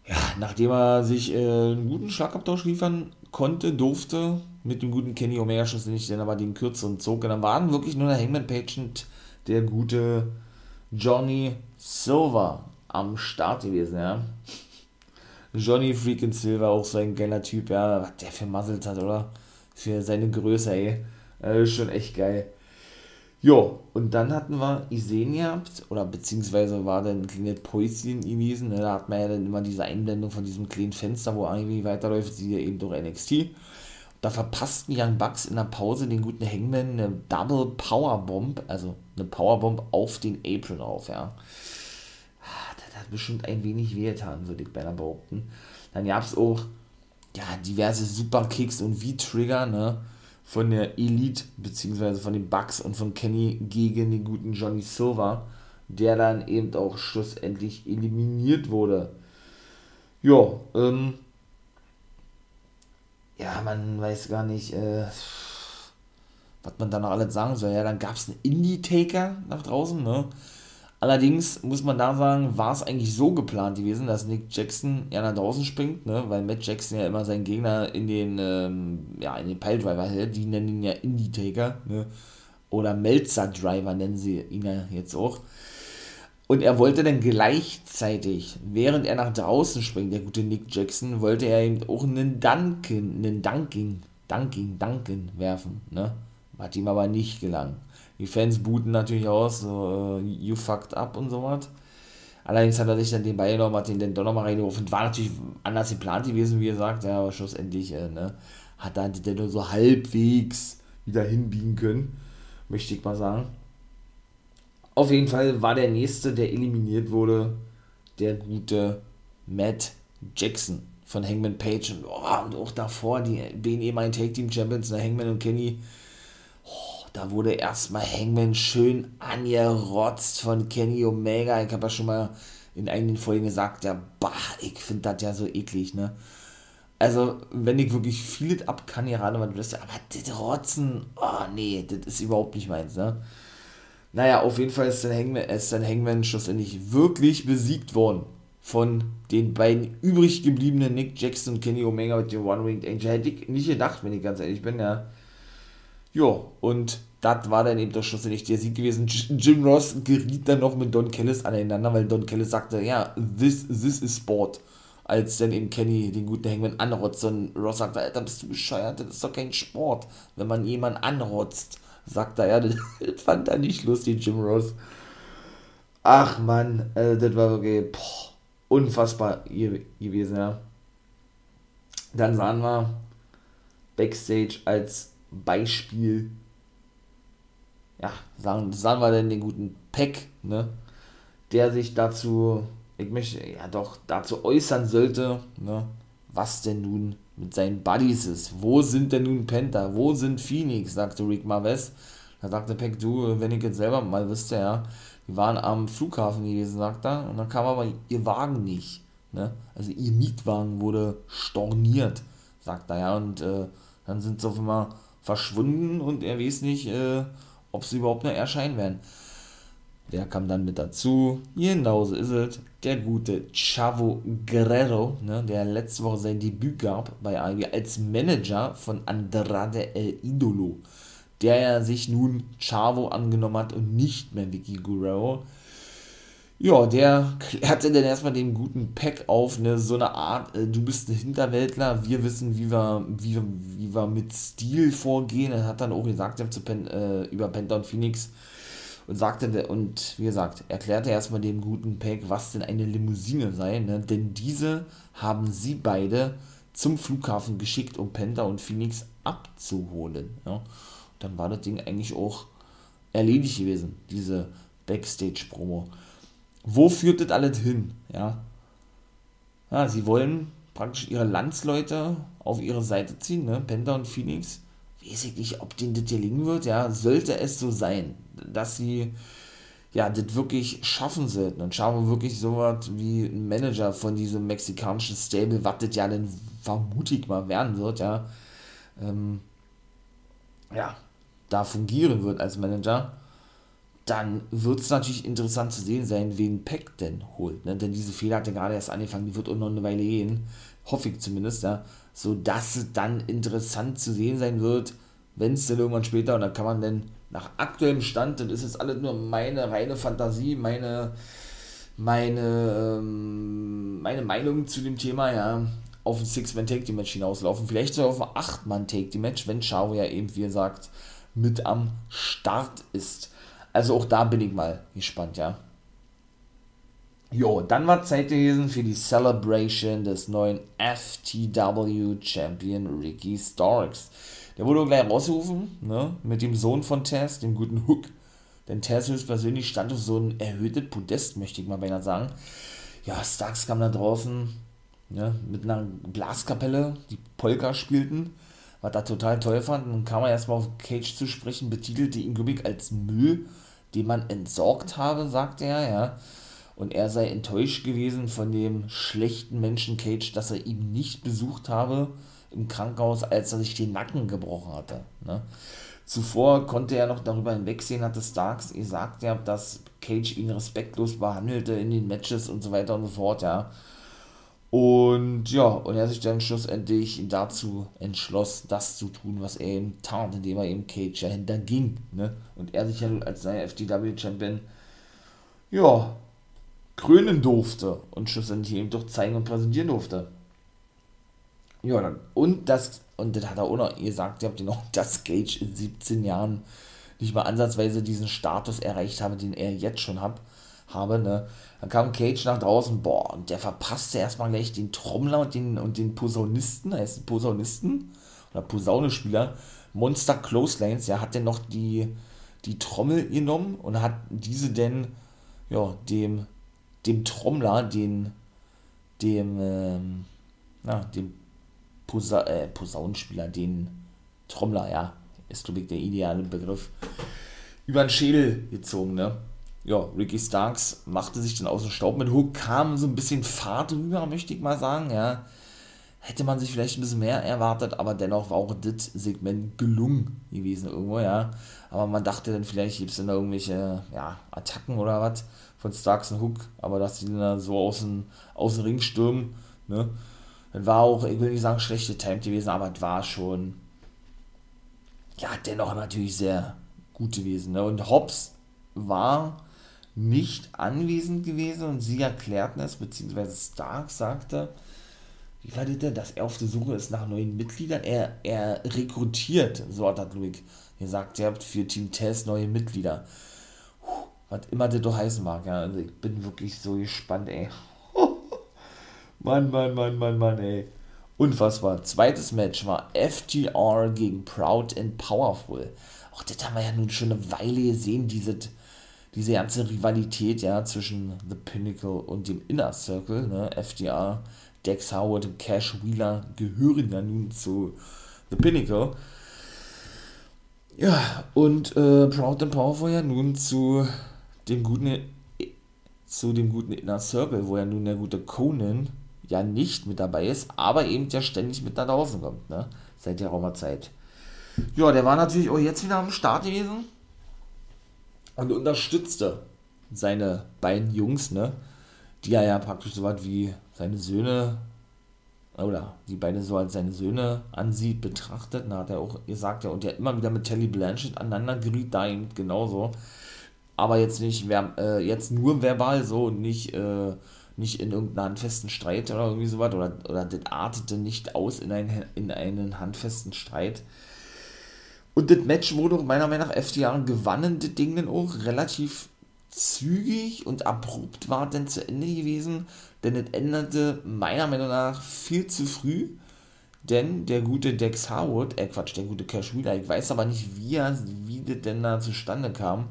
Ja, nachdem er sich äh, einen guten Schlagabtausch liefern konnte, durfte, mit dem guten Kenny Omega schlussendlich dann aber den kürzeren zog. Und dann waren wirklich nur der Hangman und der gute Johnny Silver am Start gewesen, ja. Johnny Freaking Silver, auch so ein geiler Typ, ja, was der für Muzzles hat, oder? Für seine Größe, ey. Äh, schon echt geil. Jo, und dann hatten wir Isen gehabt, oder beziehungsweise war dann ein kleines Päuschen gewesen, ne? da hat man ja dann immer diese Einblendung von diesem kleinen Fenster, wo irgendwie weiterläuft, sie eben durch NXT. Da verpassten Young Bucks in der Pause den guten Hangman eine Double Powerbomb, also eine Powerbomb auf den Apron auf, ja bestimmt ein wenig wehgetan, würde ich beinahe behaupten. Dann gab es auch ja, diverse Superkicks und V-Trigger, ne? Von der Elite, beziehungsweise von den Bucks und von Kenny gegen den guten Johnny Silver, der dann eben auch schlussendlich eliminiert wurde. Ja, ähm, ja, man weiß gar nicht, äh, was man da noch alles sagen soll. Ja, dann gab es einen Indie-Taker nach draußen, ne? Allerdings muss man da sagen, war es eigentlich so geplant gewesen, dass Nick Jackson ja nach draußen springt, ne? weil Matt Jackson ja immer seinen Gegner in den, ähm, ja, in den Piledriver hält. Die nennen ihn ja Indie-Taker, ne? oder Melzer-Driver nennen sie ihn ja jetzt auch. Und er wollte dann gleichzeitig, während er nach draußen springt, der gute Nick Jackson, wollte er eben auch einen Duncan, einen Dunking, Dunking, Duncan werfen, ne? Hat ihm aber nicht gelangt. Die Fans booten natürlich aus, so, uh, you fucked up und so was. Allerdings hat er sich dann den Ball genommen, hat den dann doch nochmal reingerufen. War natürlich anders geplant gewesen, wie er sagt, ja, aber schlussendlich äh, ne, hat er dann nur so halbwegs wieder hinbiegen können, möchte ich mal sagen. Auf jeden Fall war der nächste, der eliminiert wurde, der gute Matt Jackson von Hangman Page. Und, oh, und auch davor, die BNE ehemaligen Take Team Champions, ne, Hangman und Kenny da wurde erstmal Hangman schön angerotzt von Kenny Omega. Ich habe ja schon mal in einigen Folgen gesagt, ja, bah, ich finde das ja so eklig, ne? Also, wenn ich wirklich viel ab kann, gerade mal, das, aber das Rotzen, oh nee, das ist überhaupt nicht meins, ne? Naja, auf jeden Fall ist dann Hangman, ist dann Hangman schlussendlich wirklich besiegt worden von den beiden übrig gebliebenen Nick Jackson und Kenny Omega mit dem One-Winged Angel. Hätte ich nicht gedacht, wenn ich ganz ehrlich bin, ja. Ja, und das war dann eben doch schlussendlich der Sieg gewesen. Jim Ross geriet dann noch mit Don Kellis aneinander, weil Don Kellis sagte, ja, this, this is Sport. Als dann eben Kenny den guten Hangman anrotzt und Ross sagte, Alter, bist du bescheuert, das ist doch kein Sport, wenn man jemanden anrotzt. Sagt er, ja, das, fand er nicht lustig, Jim Ross. Ach man, äh, das war wirklich boah, unfassbar gewesen, ja. Dann sahen wir Backstage als Beispiel, ja, sagen, sagen wir denn den guten Peck, ne, der sich dazu, ich möchte, ja doch, dazu äußern sollte, ne, was denn nun mit seinen Buddies ist. Wo sind denn nun Penta? Wo sind Phoenix? sagte Rick Marves. Da sagte Peck, du, wenn ich jetzt selber mal wüsste, ja, Wir waren am Flughafen gewesen, sagt er, und dann kam aber ihr Wagen nicht. Ne? Also ihr Mietwagen wurde storniert, sagt er, ja, und äh, dann sind sie auf einmal verschwunden und er weiß nicht, äh, ob sie überhaupt noch erscheinen werden. Der kam dann mit dazu. Genauso ist es. Der gute Chavo Guerrero, ne, der letzte Woche sein Debüt gab bei AEW als Manager von Andrade El Idolo. Der ja sich nun Chavo angenommen hat und nicht mehr Vicky Guerrero. Ja, der klärte dann erstmal den guten Pack auf, ne, so eine Art, äh, du bist ein Hinterwäldler, wir wissen, wie wir, wie, wie wir mit Stil vorgehen. Er hat dann auch gesagt, zu Pen, äh, über Penta und Phoenix, und sagte, und wie gesagt, erklärte erstmal dem guten Peck, was denn eine Limousine sei, ne? denn diese haben sie beide zum Flughafen geschickt, um Penta und Phoenix abzuholen. Ja? dann war das Ding eigentlich auch erledigt gewesen, diese Backstage-Promo. Wo führt das alles hin? Ja? ja, sie wollen praktisch ihre Landsleute auf ihre Seite ziehen, ne? Penta und Phoenix. Weiß ich nicht, ob denen das gelingen wird, ja, sollte es so sein dass sie ja, das wirklich schaffen sollten und schaffen wirklich so was wie ein Manager von diesem mexikanischen Stable, was das ja dann vermutlich mal werden wird, ja, ähm, ja, da fungieren wird als Manager, dann wird es natürlich interessant zu sehen sein, wen Peck denn holt, ne? denn diese Fehler hat ja gerade erst angefangen, die wird auch noch eine Weile gehen, hoffe ich zumindest, ja, so dass es dann interessant zu sehen sein wird, wenn es dann irgendwann später, und da kann man dann nach aktuellem Stand, das ist jetzt alles nur meine reine Fantasie, meine, meine, ähm, meine Meinung zu dem Thema, ja, auf ein Six-Man-Take-Team-Match hinauslaufen. Vielleicht sogar auf ein Acht-Man-Take-Team-Match, wenn Chavo ja eben, wie gesagt, mit am Start ist. Also auch da bin ich mal gespannt, ja. Jo, dann war Zeit gewesen für die Celebration des neuen FTW Champion Ricky Starks. Der wurde gleich rausgerufen, ne, mit dem Sohn von Tess, dem guten Hook. Denn Tess höchstpersönlich stand auf so ein erhöhtes Podest, möchte ich mal beinahe sagen. Ja, Starks kam da draußen, ne, mit einer Blaskapelle, die Polka spielten, was er total toll fand. Dann kam er erstmal auf Cage zu sprechen, betitelte ihn, ich, als Müll, den man entsorgt habe, sagte er, ja. Und er sei enttäuscht gewesen von dem schlechten Menschen Cage, dass er ihn nicht besucht habe im Krankenhaus, als er sich den Nacken gebrochen hatte. Ne? Zuvor konnte er noch darüber hinwegsehen, hatte Starks gesagt, ja, dass Cage ihn respektlos behandelte in den Matches und so weiter und so fort, ja. Und ja, und er sich dann schlussendlich dazu entschloss, das zu tun, was er eben tat, indem er eben Cage dahinter ging. Ne? Und er sich ja als neuer FTW-Champion, ja, krönen durfte und schlussendlich eben doch zeigen und präsentieren durfte. Ja, dann, und das, und das hat er auch noch gesagt, ihr habt ihn auch, dass Gage in 17 Jahren nicht mal ansatzweise diesen Status erreicht habe, den er jetzt schon hat, habe, ne. Dann kam Cage nach draußen, boah, und der verpasste erstmal gleich den Trommler und den, und den Posaunisten, heißt Posaunisten, oder Posaunespieler, Monster Clotheslines, ja, hat denn noch die, die Trommel genommen und hat diese denn, ja, dem, dem Trommler, den, dem, ähm, na, dem Posa äh, Posaunenspieler, den Trommler, ja, ist glaube ich der ideale Begriff, über den Schädel gezogen, ne? Ja, Ricky Starks machte sich dann aus dem Staub mit Hook, kam so ein bisschen Fahrt rüber, möchte ich mal sagen, ja. Hätte man sich vielleicht ein bisschen mehr erwartet, aber dennoch war auch das Segment gelungen gewesen irgendwo, ja. Aber man dachte dann, vielleicht gibt es dann irgendwelche, ja, Attacken oder was von Starks und Hook, aber dass die dann so aus dem, aus dem Ring stürmen, ne das war auch, ich will nicht sagen schlechte Time gewesen, aber es war schon, ja, dennoch natürlich sehr gut gewesen. Ne? Und Hobbs war nicht anwesend gewesen und sie erklärten es, beziehungsweise Stark sagte, wie war das denn, dass er auf der Suche ist nach neuen Mitgliedern? Er, er rekrutiert, so hat er Ludwig gesagt, ihr habt für Team Test neue Mitglieder. Puh, was immer das doch heißen mag, ja. Also ich bin wirklich so gespannt, ey. Mann, Mann, Mann, Mann, Mann, ey. Unfassbar. Zweites Match war FTR gegen Proud and Powerful. Auch das haben wir ja nun schon eine Weile gesehen, diese, diese ganze Rivalität, ja, zwischen The Pinnacle und dem Inner Circle, ne, FTR, Dex Howard und Cash Wheeler gehören ja nun zu The Pinnacle. Ja, und äh, Proud and Powerful ja nun zu dem guten, zu dem guten Inner Circle, wo ja nun der gute Conan ja nicht mit dabei ist, aber eben ja ständig mit nach draußen kommt, ne? Seit der Raumerzeit. Ja, der war natürlich auch jetzt wieder am Start gewesen und unterstützte seine beiden Jungs, ne? Die er ja praktisch so was wie seine Söhne oder die beide so als seine Söhne ansieht, betrachtet. Da hat er auch gesagt, ja, und er immer wieder mit Telly Blanchett aneinander geriet, da eben genauso. Aber jetzt nicht, äh, jetzt nur verbal so und nicht, äh, nicht in irgendeinem handfesten Streit oder irgendwie sowas. Oder, oder das artete nicht aus in, ein, in einen handfesten Streit. Und das Match wurde meiner Meinung nach FDR gewannen, das Ding dann auch relativ zügig und abrupt war denn zu Ende gewesen, denn es änderte meiner Meinung nach viel zu früh, denn der gute Dex Harwood, äh Quatsch, der gute Cash Wheeler, ich weiß aber nicht, wie, er, wie das denn da zustande kam,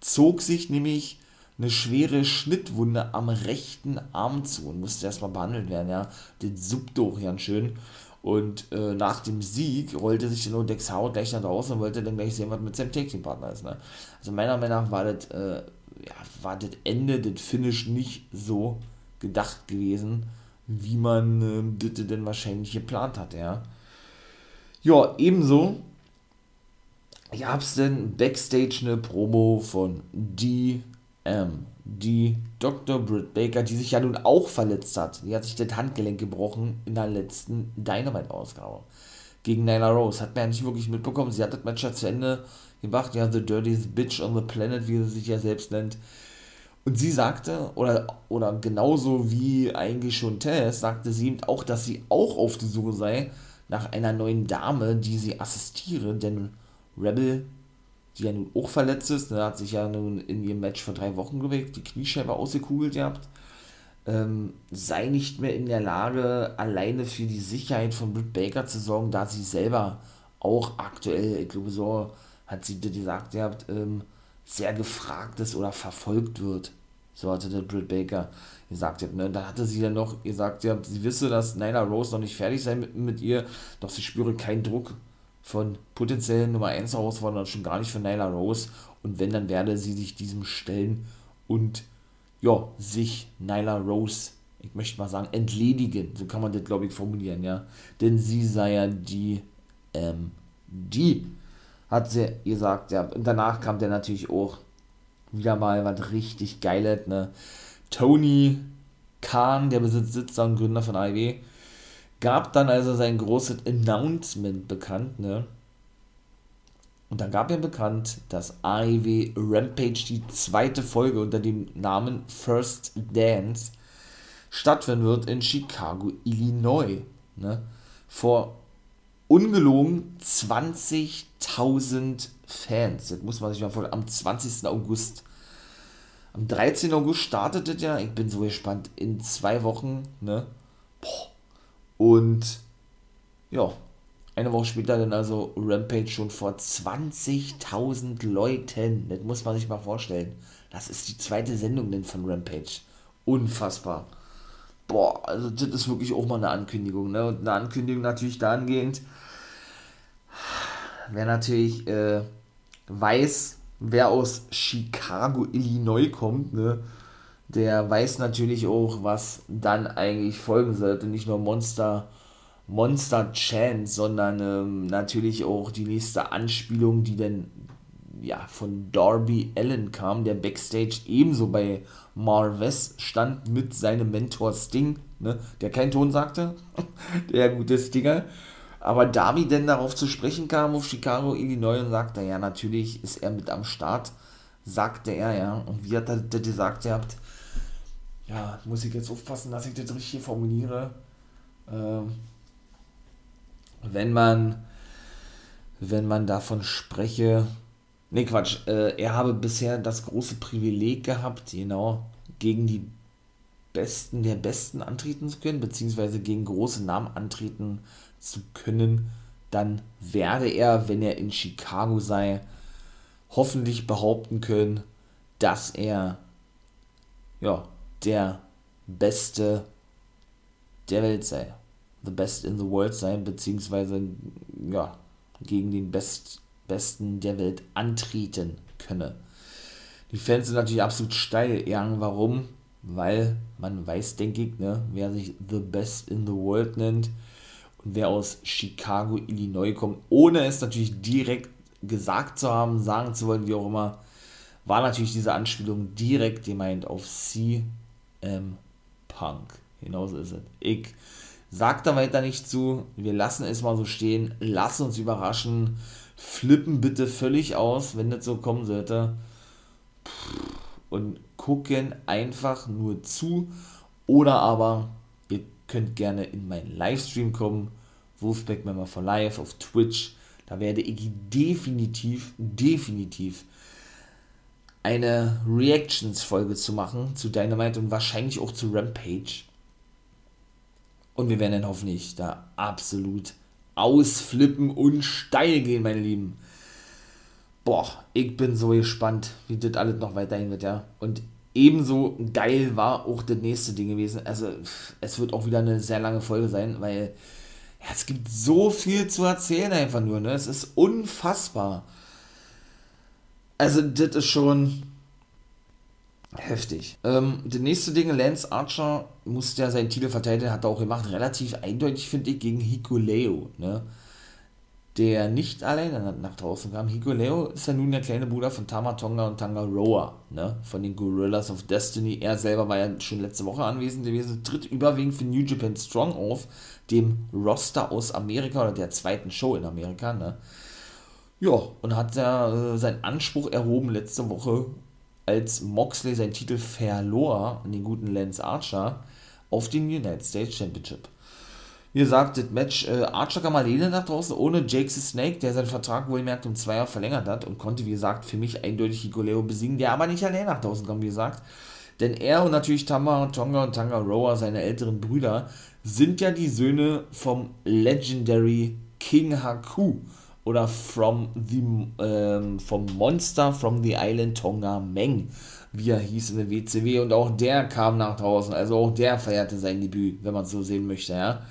zog sich nämlich eine schwere Schnittwunde am rechten Arm zu und musste erstmal behandelt werden, ja. Den suppte auch ganz schön. Und äh, nach dem Sieg rollte sich dann Dex Howard gleich nach draußen und wollte dann gleich sehen, was mit seinem Tag Team Partner ist. Ne? Also meiner Meinung nach war das, äh, ja, war das Ende, das Finish nicht so gedacht gewesen, wie man äh, das denn wahrscheinlich geplant hat, ja. Ja, ebenso gab es denn Backstage eine Promo von DM, die Dr. Britt Baker, die sich ja nun auch verletzt hat. Die hat sich das Handgelenk gebrochen in der letzten Dynamite-Ausgabe gegen Nyla Rose. Hat man ja nicht wirklich mitbekommen. Sie hat das Match ja zu Ende gemacht. Ja, The Dirtiest Bitch on the Planet, wie sie sich ja selbst nennt. Und sie sagte, oder, oder genauso wie eigentlich schon Tess, sagte sie auch, dass sie auch auf der Suche sei nach einer neuen Dame, die sie assistiere, denn Rebel, die ja nun auch verletzt ist, ne, hat sich ja nun in ihrem Match vor drei Wochen gewegt, die Kniescheibe ausgekugelt gehabt, ähm, sei nicht mehr in der Lage, alleine für die Sicherheit von Britt Baker zu sorgen, da sie selber auch aktuell, ich glaube so, hat sie gesagt gehabt, ähm, sehr gefragt ist oder verfolgt wird. So hatte der Britt Baker gesagt. Ne? Da hatte sie dann noch gesagt, ja, sie wisse, dass Nyla Rose noch nicht fertig sei mit, mit ihr, doch sie spüre keinen Druck von potenziellen Nummer 1 Herausforderern, schon gar nicht von Nyla Rose. Und wenn, dann werde sie sich diesem stellen und ja, sich Nyla Rose, ich möchte mal sagen, entledigen. So kann man das, glaube ich, formulieren, ja. Denn sie sei ja die, ähm, die hat sie gesagt, ja. Und danach kam der natürlich auch wieder mal was richtig Geiles, ne. Tony Khan, der Besitzer und Gründer von AEW, gab dann also sein großes Announcement bekannt, ne. Und dann gab er bekannt, dass AEW Rampage die zweite Folge unter dem Namen First Dance stattfinden wird in Chicago, Illinois. Ne? Vor ungelogen 20.000 Fans. Das muss man sich mal vorstellen. Am 20. August. Am 13. August startet das ja. Ich bin so gespannt. In zwei Wochen. Ne? Und ja, eine Woche später dann also Rampage schon vor 20.000 Leuten. Das muss man sich mal vorstellen. Das ist die zweite Sendung denn von Rampage. Unfassbar boah, also das ist wirklich auch mal eine Ankündigung, ne? Und eine Ankündigung natürlich dahingehend, wer natürlich äh, weiß, wer aus Chicago, Illinois kommt, ne? Der weiß natürlich auch, was dann eigentlich folgen sollte. Nicht nur Monster, Monster Chance, sondern ähm, natürlich auch die nächste Anspielung, die dann ja, von Darby Allen kam, der Backstage ebenso bei Marves stand mit seinem Mentor Sting, ne, der keinen Ton sagte, der gute Stinger. Aber Darby denn darauf zu sprechen kam auf Chicago, Illinois und sagte, ja, natürlich ist er mit am Start, sagte er, ja. Und wie hat er das gesagt gehabt? Ja, muss ich jetzt aufpassen, dass ich das richtig formuliere. Ähm, wenn man, wenn man davon spreche, Ne, Quatsch. Äh, er habe bisher das große Privileg gehabt, genau, gegen die Besten der Besten antreten zu können, beziehungsweise gegen große Namen antreten zu können. Dann werde er, wenn er in Chicago sei, hoffentlich behaupten können, dass er ja, der Beste der Welt sei. The best in the world sei, beziehungsweise ja, gegen den Best, Besten der Welt antreten könne. Die Fans sind natürlich absolut steil. Ja, warum? Weil man weiß, denke ich, ne, wer sich The Best in the World nennt und wer aus Chicago, Illinois kommt, ohne es natürlich direkt gesagt zu haben, sagen zu wollen, wie auch immer, war natürlich diese Anspielung direkt gemeint auf CM Punk. Genauso ist es. Ich sag da weiter nicht zu. Wir lassen es mal so stehen. Lass uns überraschen. Flippen bitte völlig aus, wenn das so kommen sollte. Und gucken einfach nur zu. Oder aber ihr könnt gerne in meinen Livestream kommen. Wolfpack Member for Life auf Twitch. Da werde ich definitiv, definitiv eine Reactions-Folge zu machen zu Dynamite und wahrscheinlich auch zu Rampage. Und wir werden dann hoffentlich da absolut ausflippen und steil gehen, meine Lieben. Boah, ich bin so gespannt, wie das alles noch weiterhin wird, ja. Und ebenso geil war auch das nächste Ding gewesen. Also, es wird auch wieder eine sehr lange Folge sein, weil ja, es gibt so viel zu erzählen einfach nur, ne? Es ist unfassbar. Also, das ist schon heftig. Ähm, das nächste Ding, Lance Archer musste ja seinen Titel verteidigen, hat er auch gemacht, relativ eindeutig, finde ich, gegen Hikuleo, ne? Der nicht alleine nach draußen kam. Hikuleo ist ja nun der kleine Bruder von Tama Tonga und Tanga Roa, ne? Von den Gorillas of Destiny. Er selber war ja schon letzte Woche anwesend gewesen, tritt überwiegend für New Japan Strong auf, dem Roster aus Amerika oder der zweiten Show in Amerika, ne? Ja, und hat ja äh, seinen Anspruch erhoben letzte Woche, als Moxley seinen Titel verlor an den guten Lance Archer auf den United States Championship. Wie gesagt, das Match, äh, Archer kam alleine nach draußen, ohne Jake the Snake, der seinen Vertrag wohlgemerkt um zwei Jahre verlängert hat und konnte, wie gesagt, für mich eindeutig Hikuleo besiegen, der aber nicht allein nach draußen kam, wie gesagt. Denn er und natürlich Tama, Tonga und Tanga Roa, seine älteren Brüder, sind ja die Söhne vom Legendary King Haku oder from the, ähm, vom Monster from the Island Tonga Meng, wie er hieß in der WCW und auch der kam nach draußen, also auch der feierte sein Debüt, wenn man so sehen möchte, ja.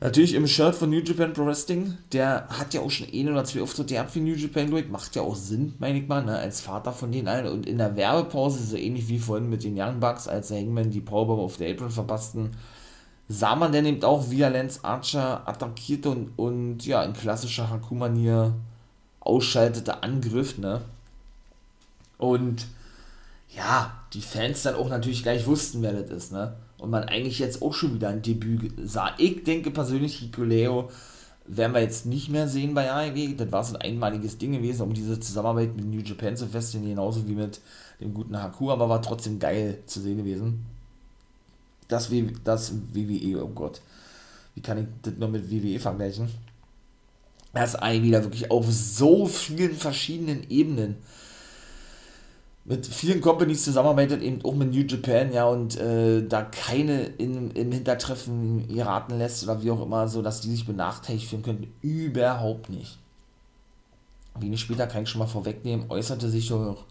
Natürlich im Shirt von New Japan Pro Wrestling, der hat ja auch schon ein oder zwei Auftritte gehabt für New Japan durch, macht ja auch Sinn, meine ich mal, ne, als Vater von denen allen. Und in der Werbepause, so ähnlich wie vorhin mit den Young Bucks, als der Hangman die Powerbomb auf der Apron verpassten, sah man denn eben auch, wie er Lance Archer attackierte und, und ja, in klassischer Haku-Manier ausschaltete Angriff, ne? Und ja, die Fans dann auch natürlich gleich wussten, wer das ist, ne? Und man eigentlich jetzt auch schon wieder ein Debüt sah. Ich denke persönlich, Hikuleo werden wir jetzt nicht mehr sehen bei AEW. Das war so ein einmaliges Ding gewesen, um diese Zusammenarbeit mit New Japan zu festigen, genauso wie mit dem guten Haku, aber war trotzdem geil zu sehen gewesen das, das WWE, oh Gott, wie kann ich das nur mit WWE vergleichen? Das ist wieder wirklich auf so vielen verschiedenen Ebenen mit vielen Companies zusammenarbeitet, eben auch mit New Japan, ja, und äh, da keine in, im Hintertreffen geraten lässt oder wie auch immer, so dass die sich benachteiligt fühlen können. Überhaupt nicht. Wenig später kann ich schon mal vorwegnehmen, äußerte sich auch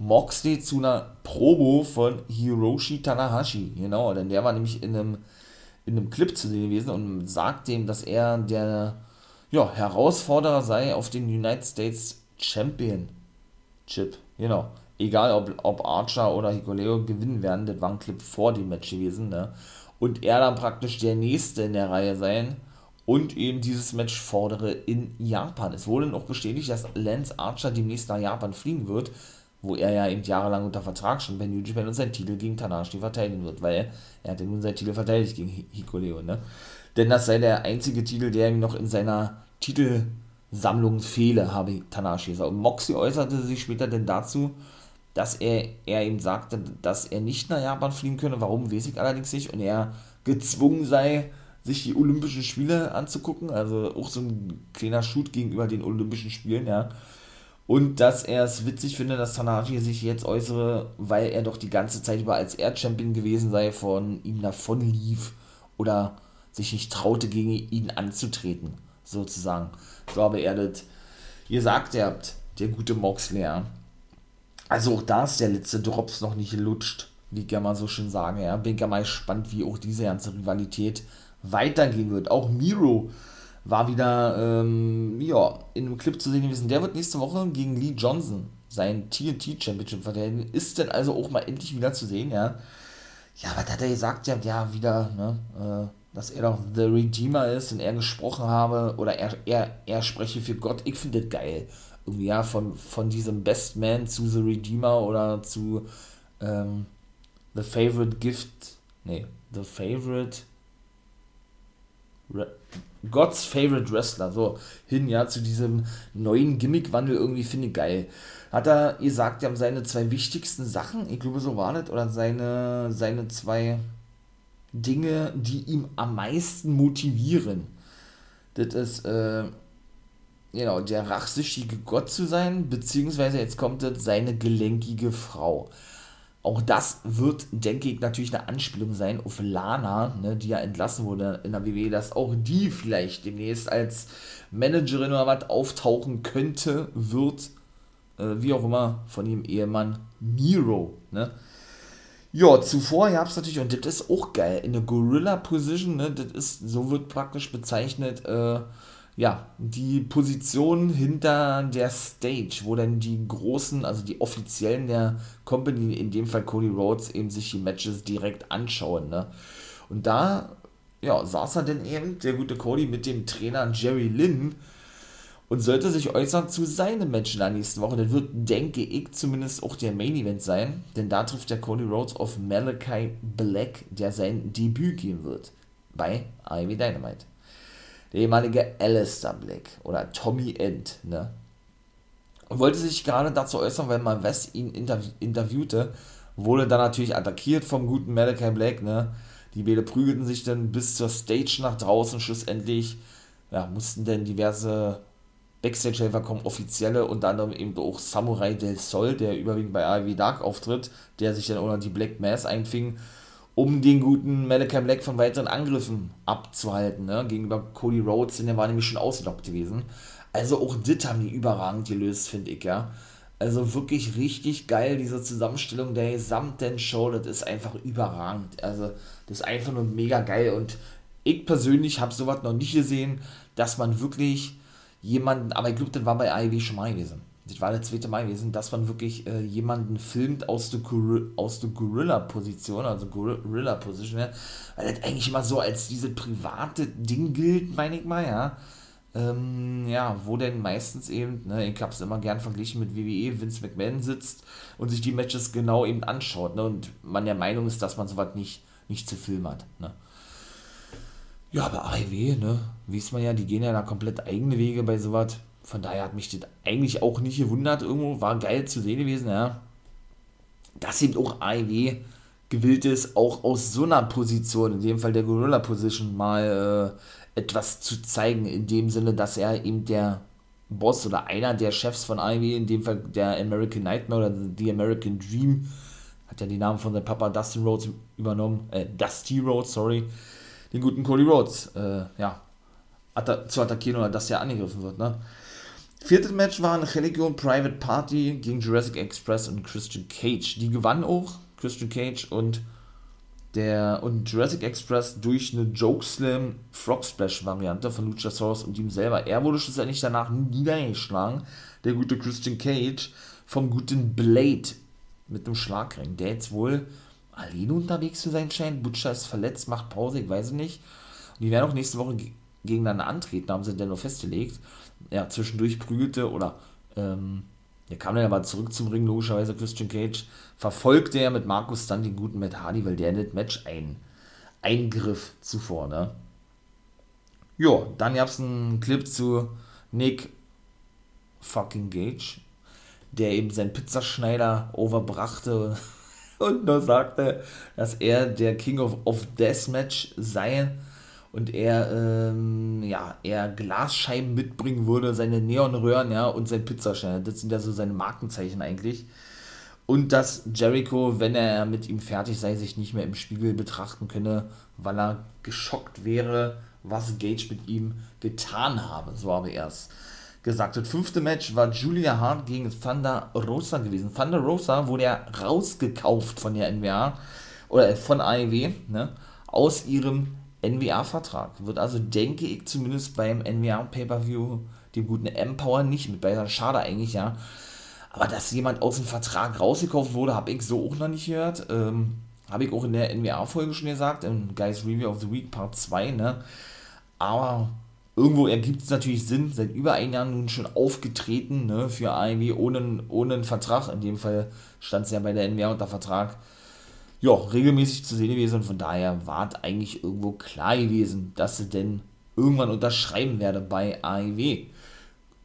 Moxley zu einer Promo von Hiroshi Tanahashi. Genau, denn der war nämlich in einem, in einem Clip zu sehen gewesen und sagt ihm, dass er der ja, Herausforderer sei auf den United States Championship. Genau. Egal, ob, ob Archer oder Hikuleo gewinnen werden, das war ein Clip vor dem Match gewesen. Ne? Und er dann praktisch der Nächste in der Reihe sein und eben dieses Match fordere in Japan. Es wurde noch bestätigt, dass Lance Archer demnächst nach Japan fliegen wird wo er ja eben jahrelang unter Vertrag stand bei New Japan und seinen Titel gegen Tanahashi verteidigen wird, weil er hat ja nun seinen Titel verteidigt gegen Hikuleo, ne? Denn das sei der einzige Titel, der ihm noch in seiner Titelsammlung fehle, habe Tanahashi gesagt. Und Moxie äußerte sich später denn dazu, dass er, er ihm sagte, dass er nicht nach Japan fliegen könne, warum weiß ich allerdings nicht, und er gezwungen sei, sich die Olympischen Spiele anzugucken, also auch so ein kleiner Shoot gegenüber den Olympischen Spielen, ja, und dass er es witzig finde, dass Tanahashi sich jetzt äußere, weil er doch die ganze Zeit über als Erdchampion gewesen sei, von ihm davon lief oder sich nicht traute, gegen ihn anzutreten, sozusagen. So habe er das gesagt, ihr habt, der gute Moxley. Also auch da ist der letzte Drops noch nicht lutscht, wie ich ja mal so schön sage. Ja. Bin ja mal gespannt, wie auch diese ganze Rivalität weitergehen wird. Auch Miro war wieder ähm, ja, in einem Clip zu sehen gewesen. Der wird nächste Woche gegen Lee Johnson sein TNT Championship verteidigen. Ist denn also auch mal endlich wieder zu sehen, ja. Ja, was hat er gesagt? Ja, ja wieder, ne, äh, dass er doch The Redeemer ist und er gesprochen habe oder er, er, er spreche für Gott. Ich finde das geil. Irgendwie, ja, von, von diesem Best Man zu The Redeemer oder zu ähm, The Favorite Gift. Nee, The Favorite. Re God's Favorite Wrestler, so hin, ja, zu diesem neuen Gimmickwandel irgendwie finde ich geil. Hat er gesagt, ja, haben seine zwei wichtigsten Sachen, ich glaube, so war das, oder seine, seine zwei Dinge, die ihm am meisten motivieren. Das ist, äh, genau, der rachsüchtige Gott zu sein, beziehungsweise jetzt kommt das, seine gelenkige Frau. Auch das wird, denke ich, natürlich eine Anspielung sein auf Lana, ne, die ja entlassen wurde in der WWE, dass auch die vielleicht demnächst als Managerin oder was auftauchen könnte, wird, äh, wie auch immer, von ihrem Ehemann Miro. Ne? Ja, zuvor gab es natürlich, und das ist auch geil, in der Gorilla Position, ne, das ist, so wird praktisch bezeichnet, äh, ja, die Position hinter der Stage, wo dann die großen, also die Offiziellen der Company, in dem Fall Cody Rhodes, eben sich die Matches direkt anschauen, ne? Und da, ja, saß er denn eben, der gute Cody, mit dem Trainer Jerry Lynn und sollte sich äußern zu seinem Match in der nächsten Woche. Das wird, denke ich, zumindest auch der Main Event sein, denn da trifft der Cody Rhodes auf Malachi Black, der sein Debüt geben wird bei Ivy Dynamite der ehemalige Alistair Black oder Tommy End, ne? Und wollte sich gerade dazu äußern, weil mal West ihn interv interviewte, wurde dann natürlich attackiert vom guten Malachi Black, ne? Die beide prügelten sich dann bis zur Stage nach draußen, schlussendlich, ja, mussten dann diverse Backstage-Helfer kommen, offizielle, unter anderem eben auch Samurai del Sol, der überwiegend bei AEW Dark auftritt, der sich dann unter die Black Mass einfing um den guten Malachi Black von weiteren Angriffen abzuhalten, ne? gegenüber Cody Rhodes, denn der war nämlich schon ausgelockt gewesen. Also auch das haben die überragend gelöst, finde ich, ja. Also wirklich richtig geil, diese Zusammenstellung der gesamten Show, das ist einfach überragend. Also das ist einfach nur mega geil und ich persönlich habe sowas noch nicht gesehen, dass man wirklich jemanden, aber ich glaube, das war bei AEW schon mal gewesen das war der zweite Mal gewesen, dass man wirklich äh, jemanden filmt aus der, aus der Gorilla-Position, also Gorilla-Position, ja, weil das eigentlich immer so als diese private Ding gilt, meine ich mal, ja. Ähm, ja, wo denn meistens eben, ne, ich habe es immer gern verglichen mit WWE, Vince McMahon sitzt und sich die Matches genau eben anschaut, ne, und man der Meinung ist, dass man sowas nicht, nicht zu filmen hat, ne. Ja, aber AEW, ne, weiß man ja, die gehen ja da komplett eigene Wege bei sowas von daher hat mich das eigentlich auch nicht gewundert. Irgendwo war geil zu sehen gewesen, ja. Dass eben auch AEW gewillt ist, auch aus so einer Position, in dem Fall der Gorilla Position, mal äh, etwas zu zeigen, in dem Sinne, dass er eben der Boss oder einer der Chefs von AEW, in dem Fall der American Nightmare oder The American Dream, hat ja die Namen von seinem Papa Dustin Rhodes übernommen, äh, Dusty Rhodes, sorry, den guten Cody Rhodes, äh, ja, zu attackieren oder dass er angegriffen wird, ne? Viertes Match war Angelico Private Party gegen Jurassic Express und Christian Cage. Die gewann auch Christian Cage und der und Jurassic Express durch eine Joke Slam Frog Splash Variante von Luchasaurus und ihm selber. Er wurde schlussendlich danach niedergeschlagen, der gute Christian Cage, vom guten Blade mit einem Schlagring, der jetzt wohl alleine unterwegs zu sein scheint. Butcher ist verletzt, macht Pause, ich weiß nicht. Und die werden auch nächste Woche gegeneinander antreten, haben sie denn nur festgelegt ja, zwischendurch prügelte oder ähm, er kam dann aber zurück zum Ring, logischerweise Christian Cage, verfolgte er mit Markus dann den guten Matt Hardy, weil der in das Match ein Eingriff zuvor, ne? Ja, dann gab es einen Clip zu Nick fucking Gage, der eben seinen Pizzaschneider overbrachte und nur sagte, dass er der King of, of Deathmatch sei und er, ähm, ja, er Glasscheiben mitbringen würde, seine Neonröhren, ja, und sein Pizzastein. Das sind ja so seine Markenzeichen eigentlich. Und dass Jericho, wenn er mit ihm fertig sei, sich nicht mehr im Spiegel betrachten könne, weil er geschockt wäre, was Gage mit ihm getan habe. So habe er es gesagt. Das fünfte Match war Julia Hart gegen Thunder Rosa gewesen. Thunder Rosa wurde ja rausgekauft von der NWA oder von AEW, ne, aus ihrem NWA-Vertrag. Wird also, denke ich, zumindest beim NWA Pay-Per-View dem guten Empower nicht mit bei. Schade eigentlich, ja. Aber dass jemand aus dem Vertrag rausgekauft wurde, habe ich so auch noch nicht gehört. Ähm, habe ich auch in der NBA-Folge schon gesagt, im Guys Review of the Week Part 2, ne? Aber irgendwo ergibt es natürlich Sinn, seit über ein Jahr nun schon aufgetreten, ne, für AEW ohne, ohne einen Vertrag. In dem Fall stand es ja bei der NBA unter Vertrag. Ja, regelmäßig zu sehen gewesen und von daher war es eigentlich irgendwo klar gewesen, dass sie denn irgendwann unterschreiben werde bei AEW.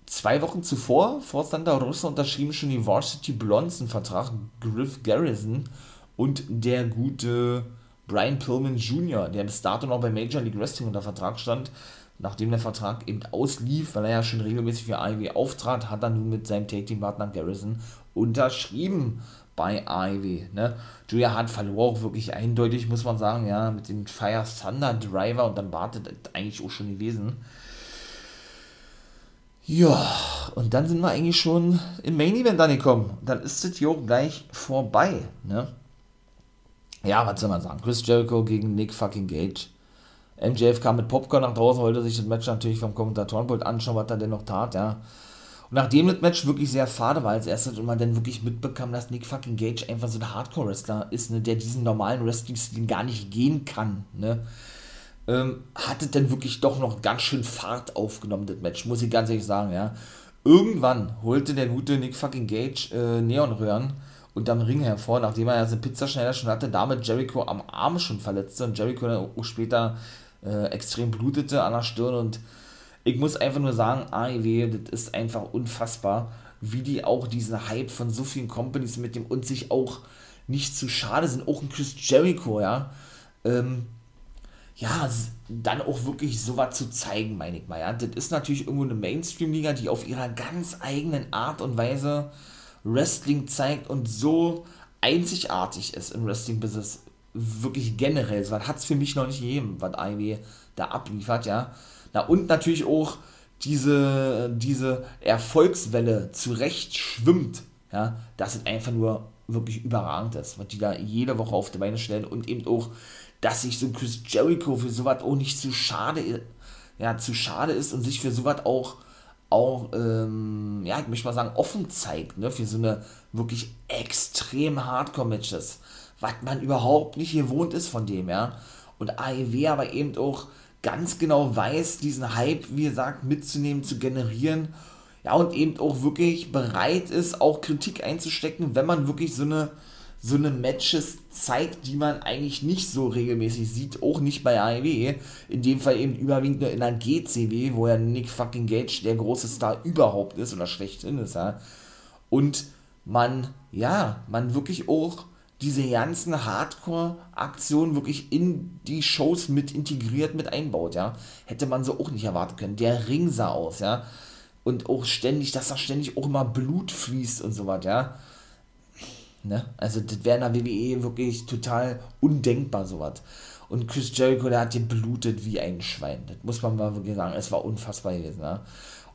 Zwei Wochen zuvor, vor Santa Rosa, unterschrieben schon die Varsity Blondes einen Vertrag, Griff Garrison und der gute Brian Pillman Jr., der bis dato noch bei Major League Wrestling unter Vertrag stand, nachdem der Vertrag eben auslief, weil er ja schon regelmäßig für AEW auftrat, hat er nun mit seinem Take-Team-Partner Garrison unterschrieben bei AEW. Ne? Julia Hart verlor auch wirklich eindeutig, muss man sagen, ja, mit dem Fire Thunder Driver und dann wartet eigentlich auch schon gewesen. Ja, und dann sind wir eigentlich schon im Main Event angekommen. Dann ist das hier auch gleich vorbei, ne? Ja, was soll man sagen? Chris Jericho gegen Nick fucking Gage. MJF kam mit Popcorn nach draußen, wollte sich das Match natürlich vom Kommentatorenpult anschauen, was er denn noch tat, ja. Und nachdem das Match wirklich sehr fade war als erstes und man dann wirklich mitbekam, dass Nick fucking Gage einfach so ein Hardcore-Wrestler ist, ne, der diesen normalen Wrestling-Stil gar nicht gehen kann, ne, ähm, hat es dann wirklich doch noch ganz schön Fahrt aufgenommen, das Match, muss ich ganz ehrlich sagen, ja. Irgendwann holte der gute Nick fucking Gage äh, Neonröhren unterm Ring hervor, nachdem er ja seinen Pizzaschneider schon hatte, damit Jericho am Arm schon verletzte und Jericho dann auch später äh, extrem blutete an der Stirn und ich muss einfach nur sagen, AEW, das ist einfach unfassbar, wie die auch diesen Hype von so vielen Companies mit dem und sich auch nicht zu schade sind, auch ein Chris Jericho, ja, ähm, ja, dann auch wirklich sowas zu zeigen, meine ich mal, ja. Das ist natürlich irgendwo eine Mainstream-Liga, die auf ihrer ganz eigenen Art und Weise Wrestling zeigt und so einzigartig ist im Wrestling-Business, wirklich generell. Was hat es für mich noch nicht gegeben, was AEW da abliefert, ja. Na, und natürlich auch diese, diese Erfolgswelle zurecht schwimmt, ja, dass es einfach nur wirklich überragend ist, was die da jede Woche auf die Beine stellen und eben auch, dass sich so Chris Jericho für sowas auch nicht zu schade, ja, zu schade ist und sich für sowas auch, auch, ähm, ja, ich möchte mal sagen, offen zeigt, ne, für so eine wirklich extrem Hardcore-Matches, was man überhaupt nicht gewohnt ist von dem, ja. Und AEW aber eben auch ganz genau weiß, diesen Hype, wie gesagt, mitzunehmen, zu generieren. Ja, und eben auch wirklich bereit ist, auch Kritik einzustecken, wenn man wirklich so eine, so eine Matches zeigt, die man eigentlich nicht so regelmäßig sieht, auch nicht bei AEW, in dem Fall eben überwiegend nur in der GCW, wo ja Nick fucking Gage der große Star überhaupt ist oder schlechthin ist, ja. Und man, ja, man wirklich auch diese ganzen Hardcore-Aktionen wirklich in die Shows mit integriert, mit einbaut, ja. Hätte man so auch nicht erwarten können. Der Ring sah aus, ja. Und auch ständig, dass da ständig auch immer Blut fließt und so was, ja. Ne? Also, das wäre in der WWE wirklich total undenkbar, sowas. Und Chris Jericho, der hat geblutet wie ein Schwein. Das muss man mal wirklich sagen. Es war unfassbar gewesen, ja.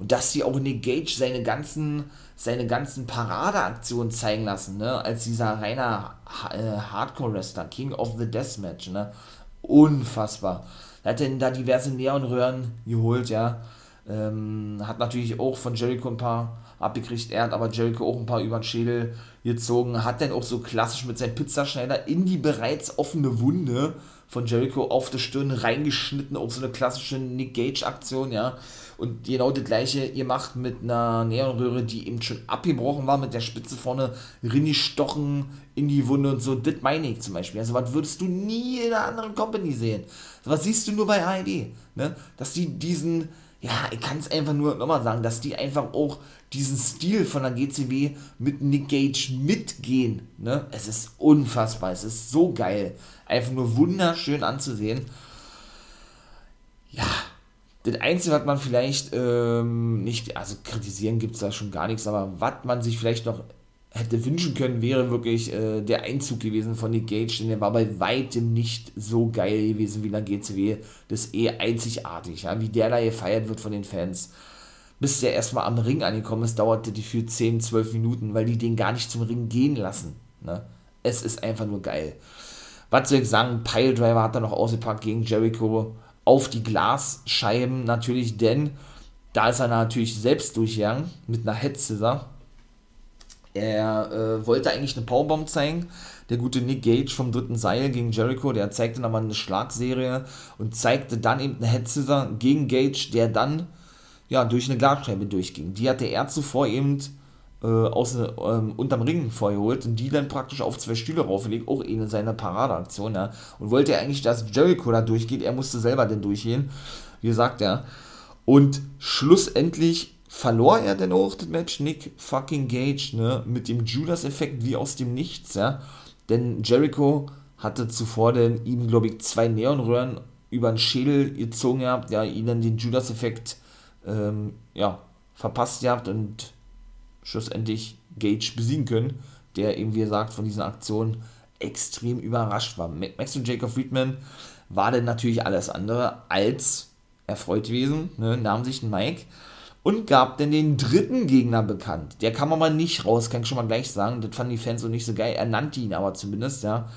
Und dass sie auch Nick Gage seine ganzen, seine ganzen Paradeaktionen zeigen lassen, ne? Als dieser reiner äh, Hardcore-Wrestler, King of the Deathmatch, ne? Unfassbar. Er hat denn da diverse Neonröhren geholt, ja. Ähm, hat natürlich auch von Jericho ein paar abgekriegt. Er hat aber Jericho auch ein paar über den Schädel gezogen. Hat dann auch so klassisch mit seinem Pizzaschneider in die bereits offene Wunde von Jericho auf der Stirn reingeschnitten. Auch so eine klassische Nick Gage-Aktion, ja. Und genau das gleiche ihr macht mit einer Neonröhre, die eben schon abgebrochen war, mit der Spitze vorne stochen in die Wunde und so. Das meine ich zum Beispiel. Also, was würdest du nie in einer anderen Company sehen? Was siehst du nur bei AED? Ne? Dass die diesen, ja, ich kann es einfach nur nochmal sagen, dass die einfach auch diesen Stil von der GCW mit Nick Gage mitgehen. Ne? Es ist unfassbar, es ist so geil. Einfach nur wunderschön anzusehen. Ja, das Einzige, was man vielleicht ähm, nicht, also kritisieren gibt es da schon gar nichts, aber was man sich vielleicht noch hätte wünschen können, wäre wirklich äh, der Einzug gewesen von Nick Gage, denn der war bei weitem nicht so geil gewesen wie in der GCW. Das ist eh einzigartig, ja? wie der da gefeiert wird von den Fans. Bis der erstmal am Ring angekommen ist, dauerte die für 10, 12 Minuten, weil die den gar nicht zum Ring gehen lassen. Ne? Es ist einfach nur geil. Was soll ich sagen, Piledriver hat er noch ausgepackt gegen Jericho auf die Glasscheiben natürlich, denn da ist er natürlich selbst durchgegangen mit einer Head Scissor. Er äh, wollte eigentlich eine Powerbomb zeigen. Der gute Nick Gage vom dritten Seil gegen Jericho, der zeigte dann mal eine Schlagserie und zeigte dann eben eine Head Scissor gegen Gage, der dann ja durch eine Glasscheibe durchging. Die hatte er zuvor eben äh, aus, ähm, unterm Ring vorgeholt und die dann praktisch auf zwei Stühle raufgelegt, auch eine seiner Paradeaktion, ja. Und wollte eigentlich, dass Jericho da durchgeht, er musste selber denn durchgehen, wie gesagt, ja. Und schlussendlich verlor er dann auch das Match Nick fucking Gage, ne, mit dem Judas-Effekt wie aus dem Nichts, ja. Denn Jericho hatte zuvor denn ihm, glaube ich, zwei Neonröhren über den Schädel gezogen gehabt, ja, ihnen den Judas-Effekt, ähm, ja, verpasst gehabt und schlussendlich Gage besiegen können, der eben, wie gesagt, von dieser Aktion extrem überrascht war. Max und Jacob Friedman war dann natürlich alles andere als erfreut gewesen, ne, nahm sich einen Mike und gab dann den dritten Gegner bekannt. Der kam aber nicht raus, kann ich schon mal gleich sagen. Das fanden die Fans so nicht so geil. Er nannte ihn aber zumindest, ja.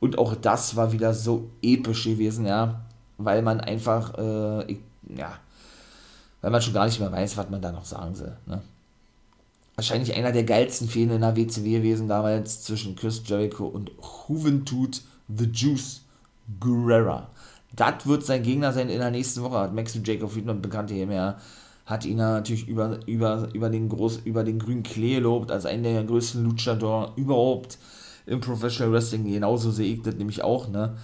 Und auch das war wieder so episch gewesen, ja. Weil man einfach, äh, ja, weil man schon gar nicht mehr weiß, was man da noch sagen soll. Ne? Wahrscheinlich einer der geilsten Fäden in der WCW gewesen damals zwischen Chris Jericho und Juventud The Juice Guerrera. Das wird sein Gegner sein in der nächsten Woche, hat Max Jacob Friedman bekannt hier mehr. Hat ihn natürlich über, über, über, den groß, über den grünen Klee gelobt, als einen der größten Luchador überhaupt im Professional Wrestling. Genauso sehe ich das nämlich auch, ne?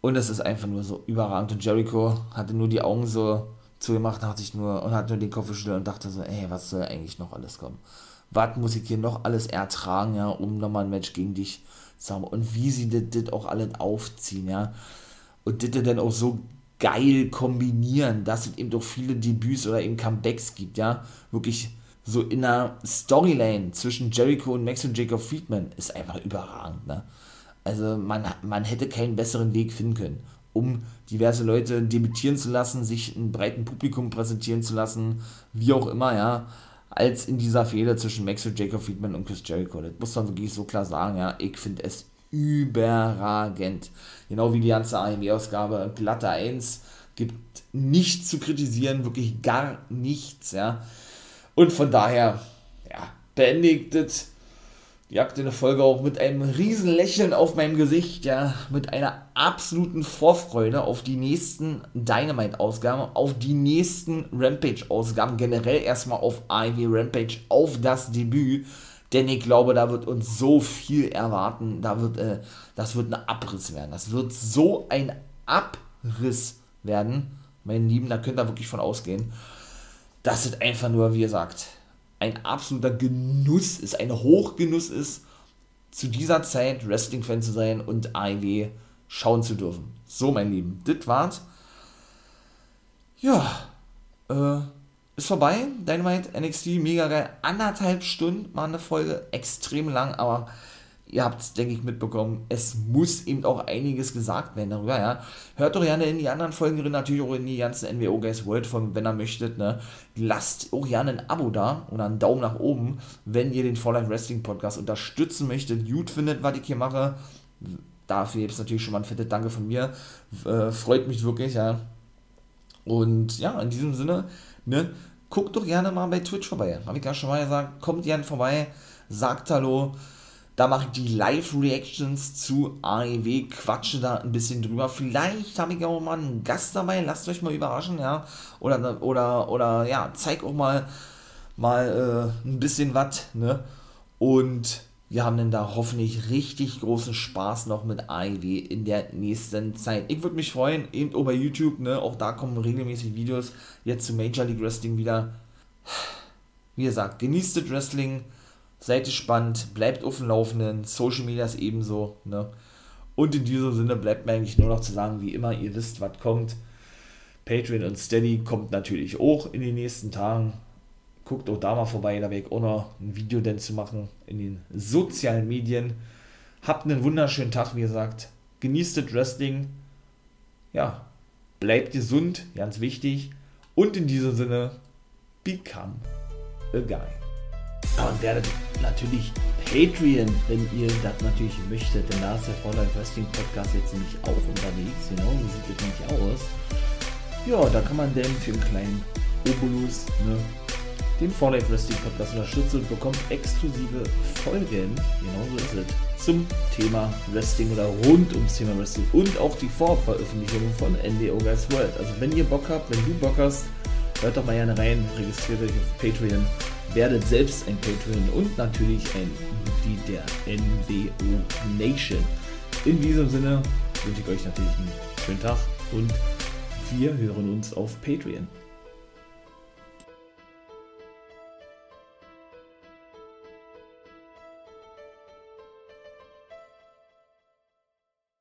Und es ist einfach nur so überragend. Und Jericho hatte nur die Augen so zugemacht hat sich nur und hat nur den Kopf geschüttelt und dachte so, ey, was soll eigentlich noch alles kommen? Was muss ich hier noch alles ertragen, ja, um nochmal ein Match gegen dich zu haben? Und wie sie das auch alles aufziehen, ja. Und das dann auch so geil kombinieren, dass es eben doch viele Debüts oder eben Comebacks gibt, ja. Wirklich so in einer Storyline zwischen Jericho und Max und Jacob Friedman ist einfach überragend, ne? Also man, man hätte keinen besseren Weg finden können um diverse Leute debütieren zu lassen, sich einem breiten Publikum präsentieren zu lassen, wie auch immer, ja, als in dieser Fehde zwischen Max und Jacob Friedman und Chris Jericho. Das muss man wirklich so klar sagen, ja. Ich finde es überragend. Genau wie die ganze AME-Ausgabe. Glatte 1 gibt nichts zu kritisieren, wirklich gar nichts, ja. Und von daher, ja, beendigt das die aktuelle Folge auch mit einem riesen Lächeln auf meinem Gesicht, ja, mit einer absoluten Vorfreude auf die nächsten Dynamite-Ausgaben, auf die nächsten Rampage-Ausgaben, generell erstmal auf Ivy Rampage, auf das Debüt, denn ich glaube, da wird uns so viel erwarten, da wird, äh, das wird ein Abriss werden, das wird so ein Abriss werden, meine Lieben, da könnt ihr wirklich von ausgehen, das ist einfach nur, wie gesagt, ein absoluter Genuss ist, ein Hochgenuss ist, zu dieser Zeit Wrestling-Fan zu sein und AEW schauen zu dürfen. So, mein Lieben, das war's. Ja, äh, ist vorbei. Dynamite, NXT, mega geil. Anderthalb Stunden mal eine Folge, extrem lang, aber ihr habt es, denke ich, mitbekommen, es muss eben auch einiges gesagt werden darüber, ja. Hört doch gerne in die anderen Folgen drin, natürlich auch in die ganzen NWO Guys World Folgen, wenn ihr möchtet, ne. Lasst auch gerne ein Abo da oder einen Daumen nach oben, wenn ihr den For Life Wrestling Podcast unterstützen möchtet, gut findet, was ich hier mache. Dafür gibt es natürlich schon mal ein fettes Danke von mir. Äh, freut mich wirklich, ja. Und ja, in diesem Sinne, ne, guckt doch gerne mal bei Twitch vorbei. Habe ich ja schon mal gesagt, kommt gerne vorbei, sagt Hallo. Da mache ich die Live-Reactions zu AEW, quatsche da ein bisschen drüber. Vielleicht habe ich auch mal einen Gast dabei, lasst euch mal überraschen, ja. Oder, oder, oder ja, zeig auch mal, mal äh, ein bisschen was, ne? Und wir haben dann da hoffentlich richtig großen Spaß noch mit AEW in der nächsten Zeit. Ich würde mich freuen, eben bei YouTube, ne? Auch da kommen regelmäßig Videos jetzt zu Major League Wrestling wieder. Wie gesagt, genießt das Wrestling seid gespannt, bleibt auf dem Laufenden, Social Media ist ebenso, ne? Und in diesem Sinne bleibt mir eigentlich nur noch zu sagen, wie immer, ihr wisst, was kommt. Patreon und Steady kommt natürlich auch in den nächsten Tagen. Guckt auch da mal vorbei, da werde ich auch noch ein Video denn zu machen in den sozialen Medien. Habt einen wunderschönen Tag, wie gesagt. Genießt das Wrestling. Ja, bleibt gesund, ganz wichtig. Und in diesem Sinne, become a guy. Und werdet natürlich Patreon, wenn ihr das natürlich möchtet, denn da ist der Life Wrestling Podcast jetzt nämlich auch unterwegs, genau, so sieht es nämlich aus. Ja, da kann man denn für einen kleinen Obolus, ne, den Life Wrestling Podcast unterstützt und bekommt exklusive Folgen, genau so ist es, zum Thema Wrestling oder rund ums Thema Wrestling und auch die Vorveröffentlichung von NWO Guys World. Also wenn ihr Bock habt, wenn du Bock hast, hört doch mal gerne rein, registriert euch auf Patreon, werdet selbst ein Patreon und natürlich ein Mitglied der NWO Nation. In diesem Sinne wünsche ich euch natürlich einen schönen Tag und wir hören uns auf Patreon.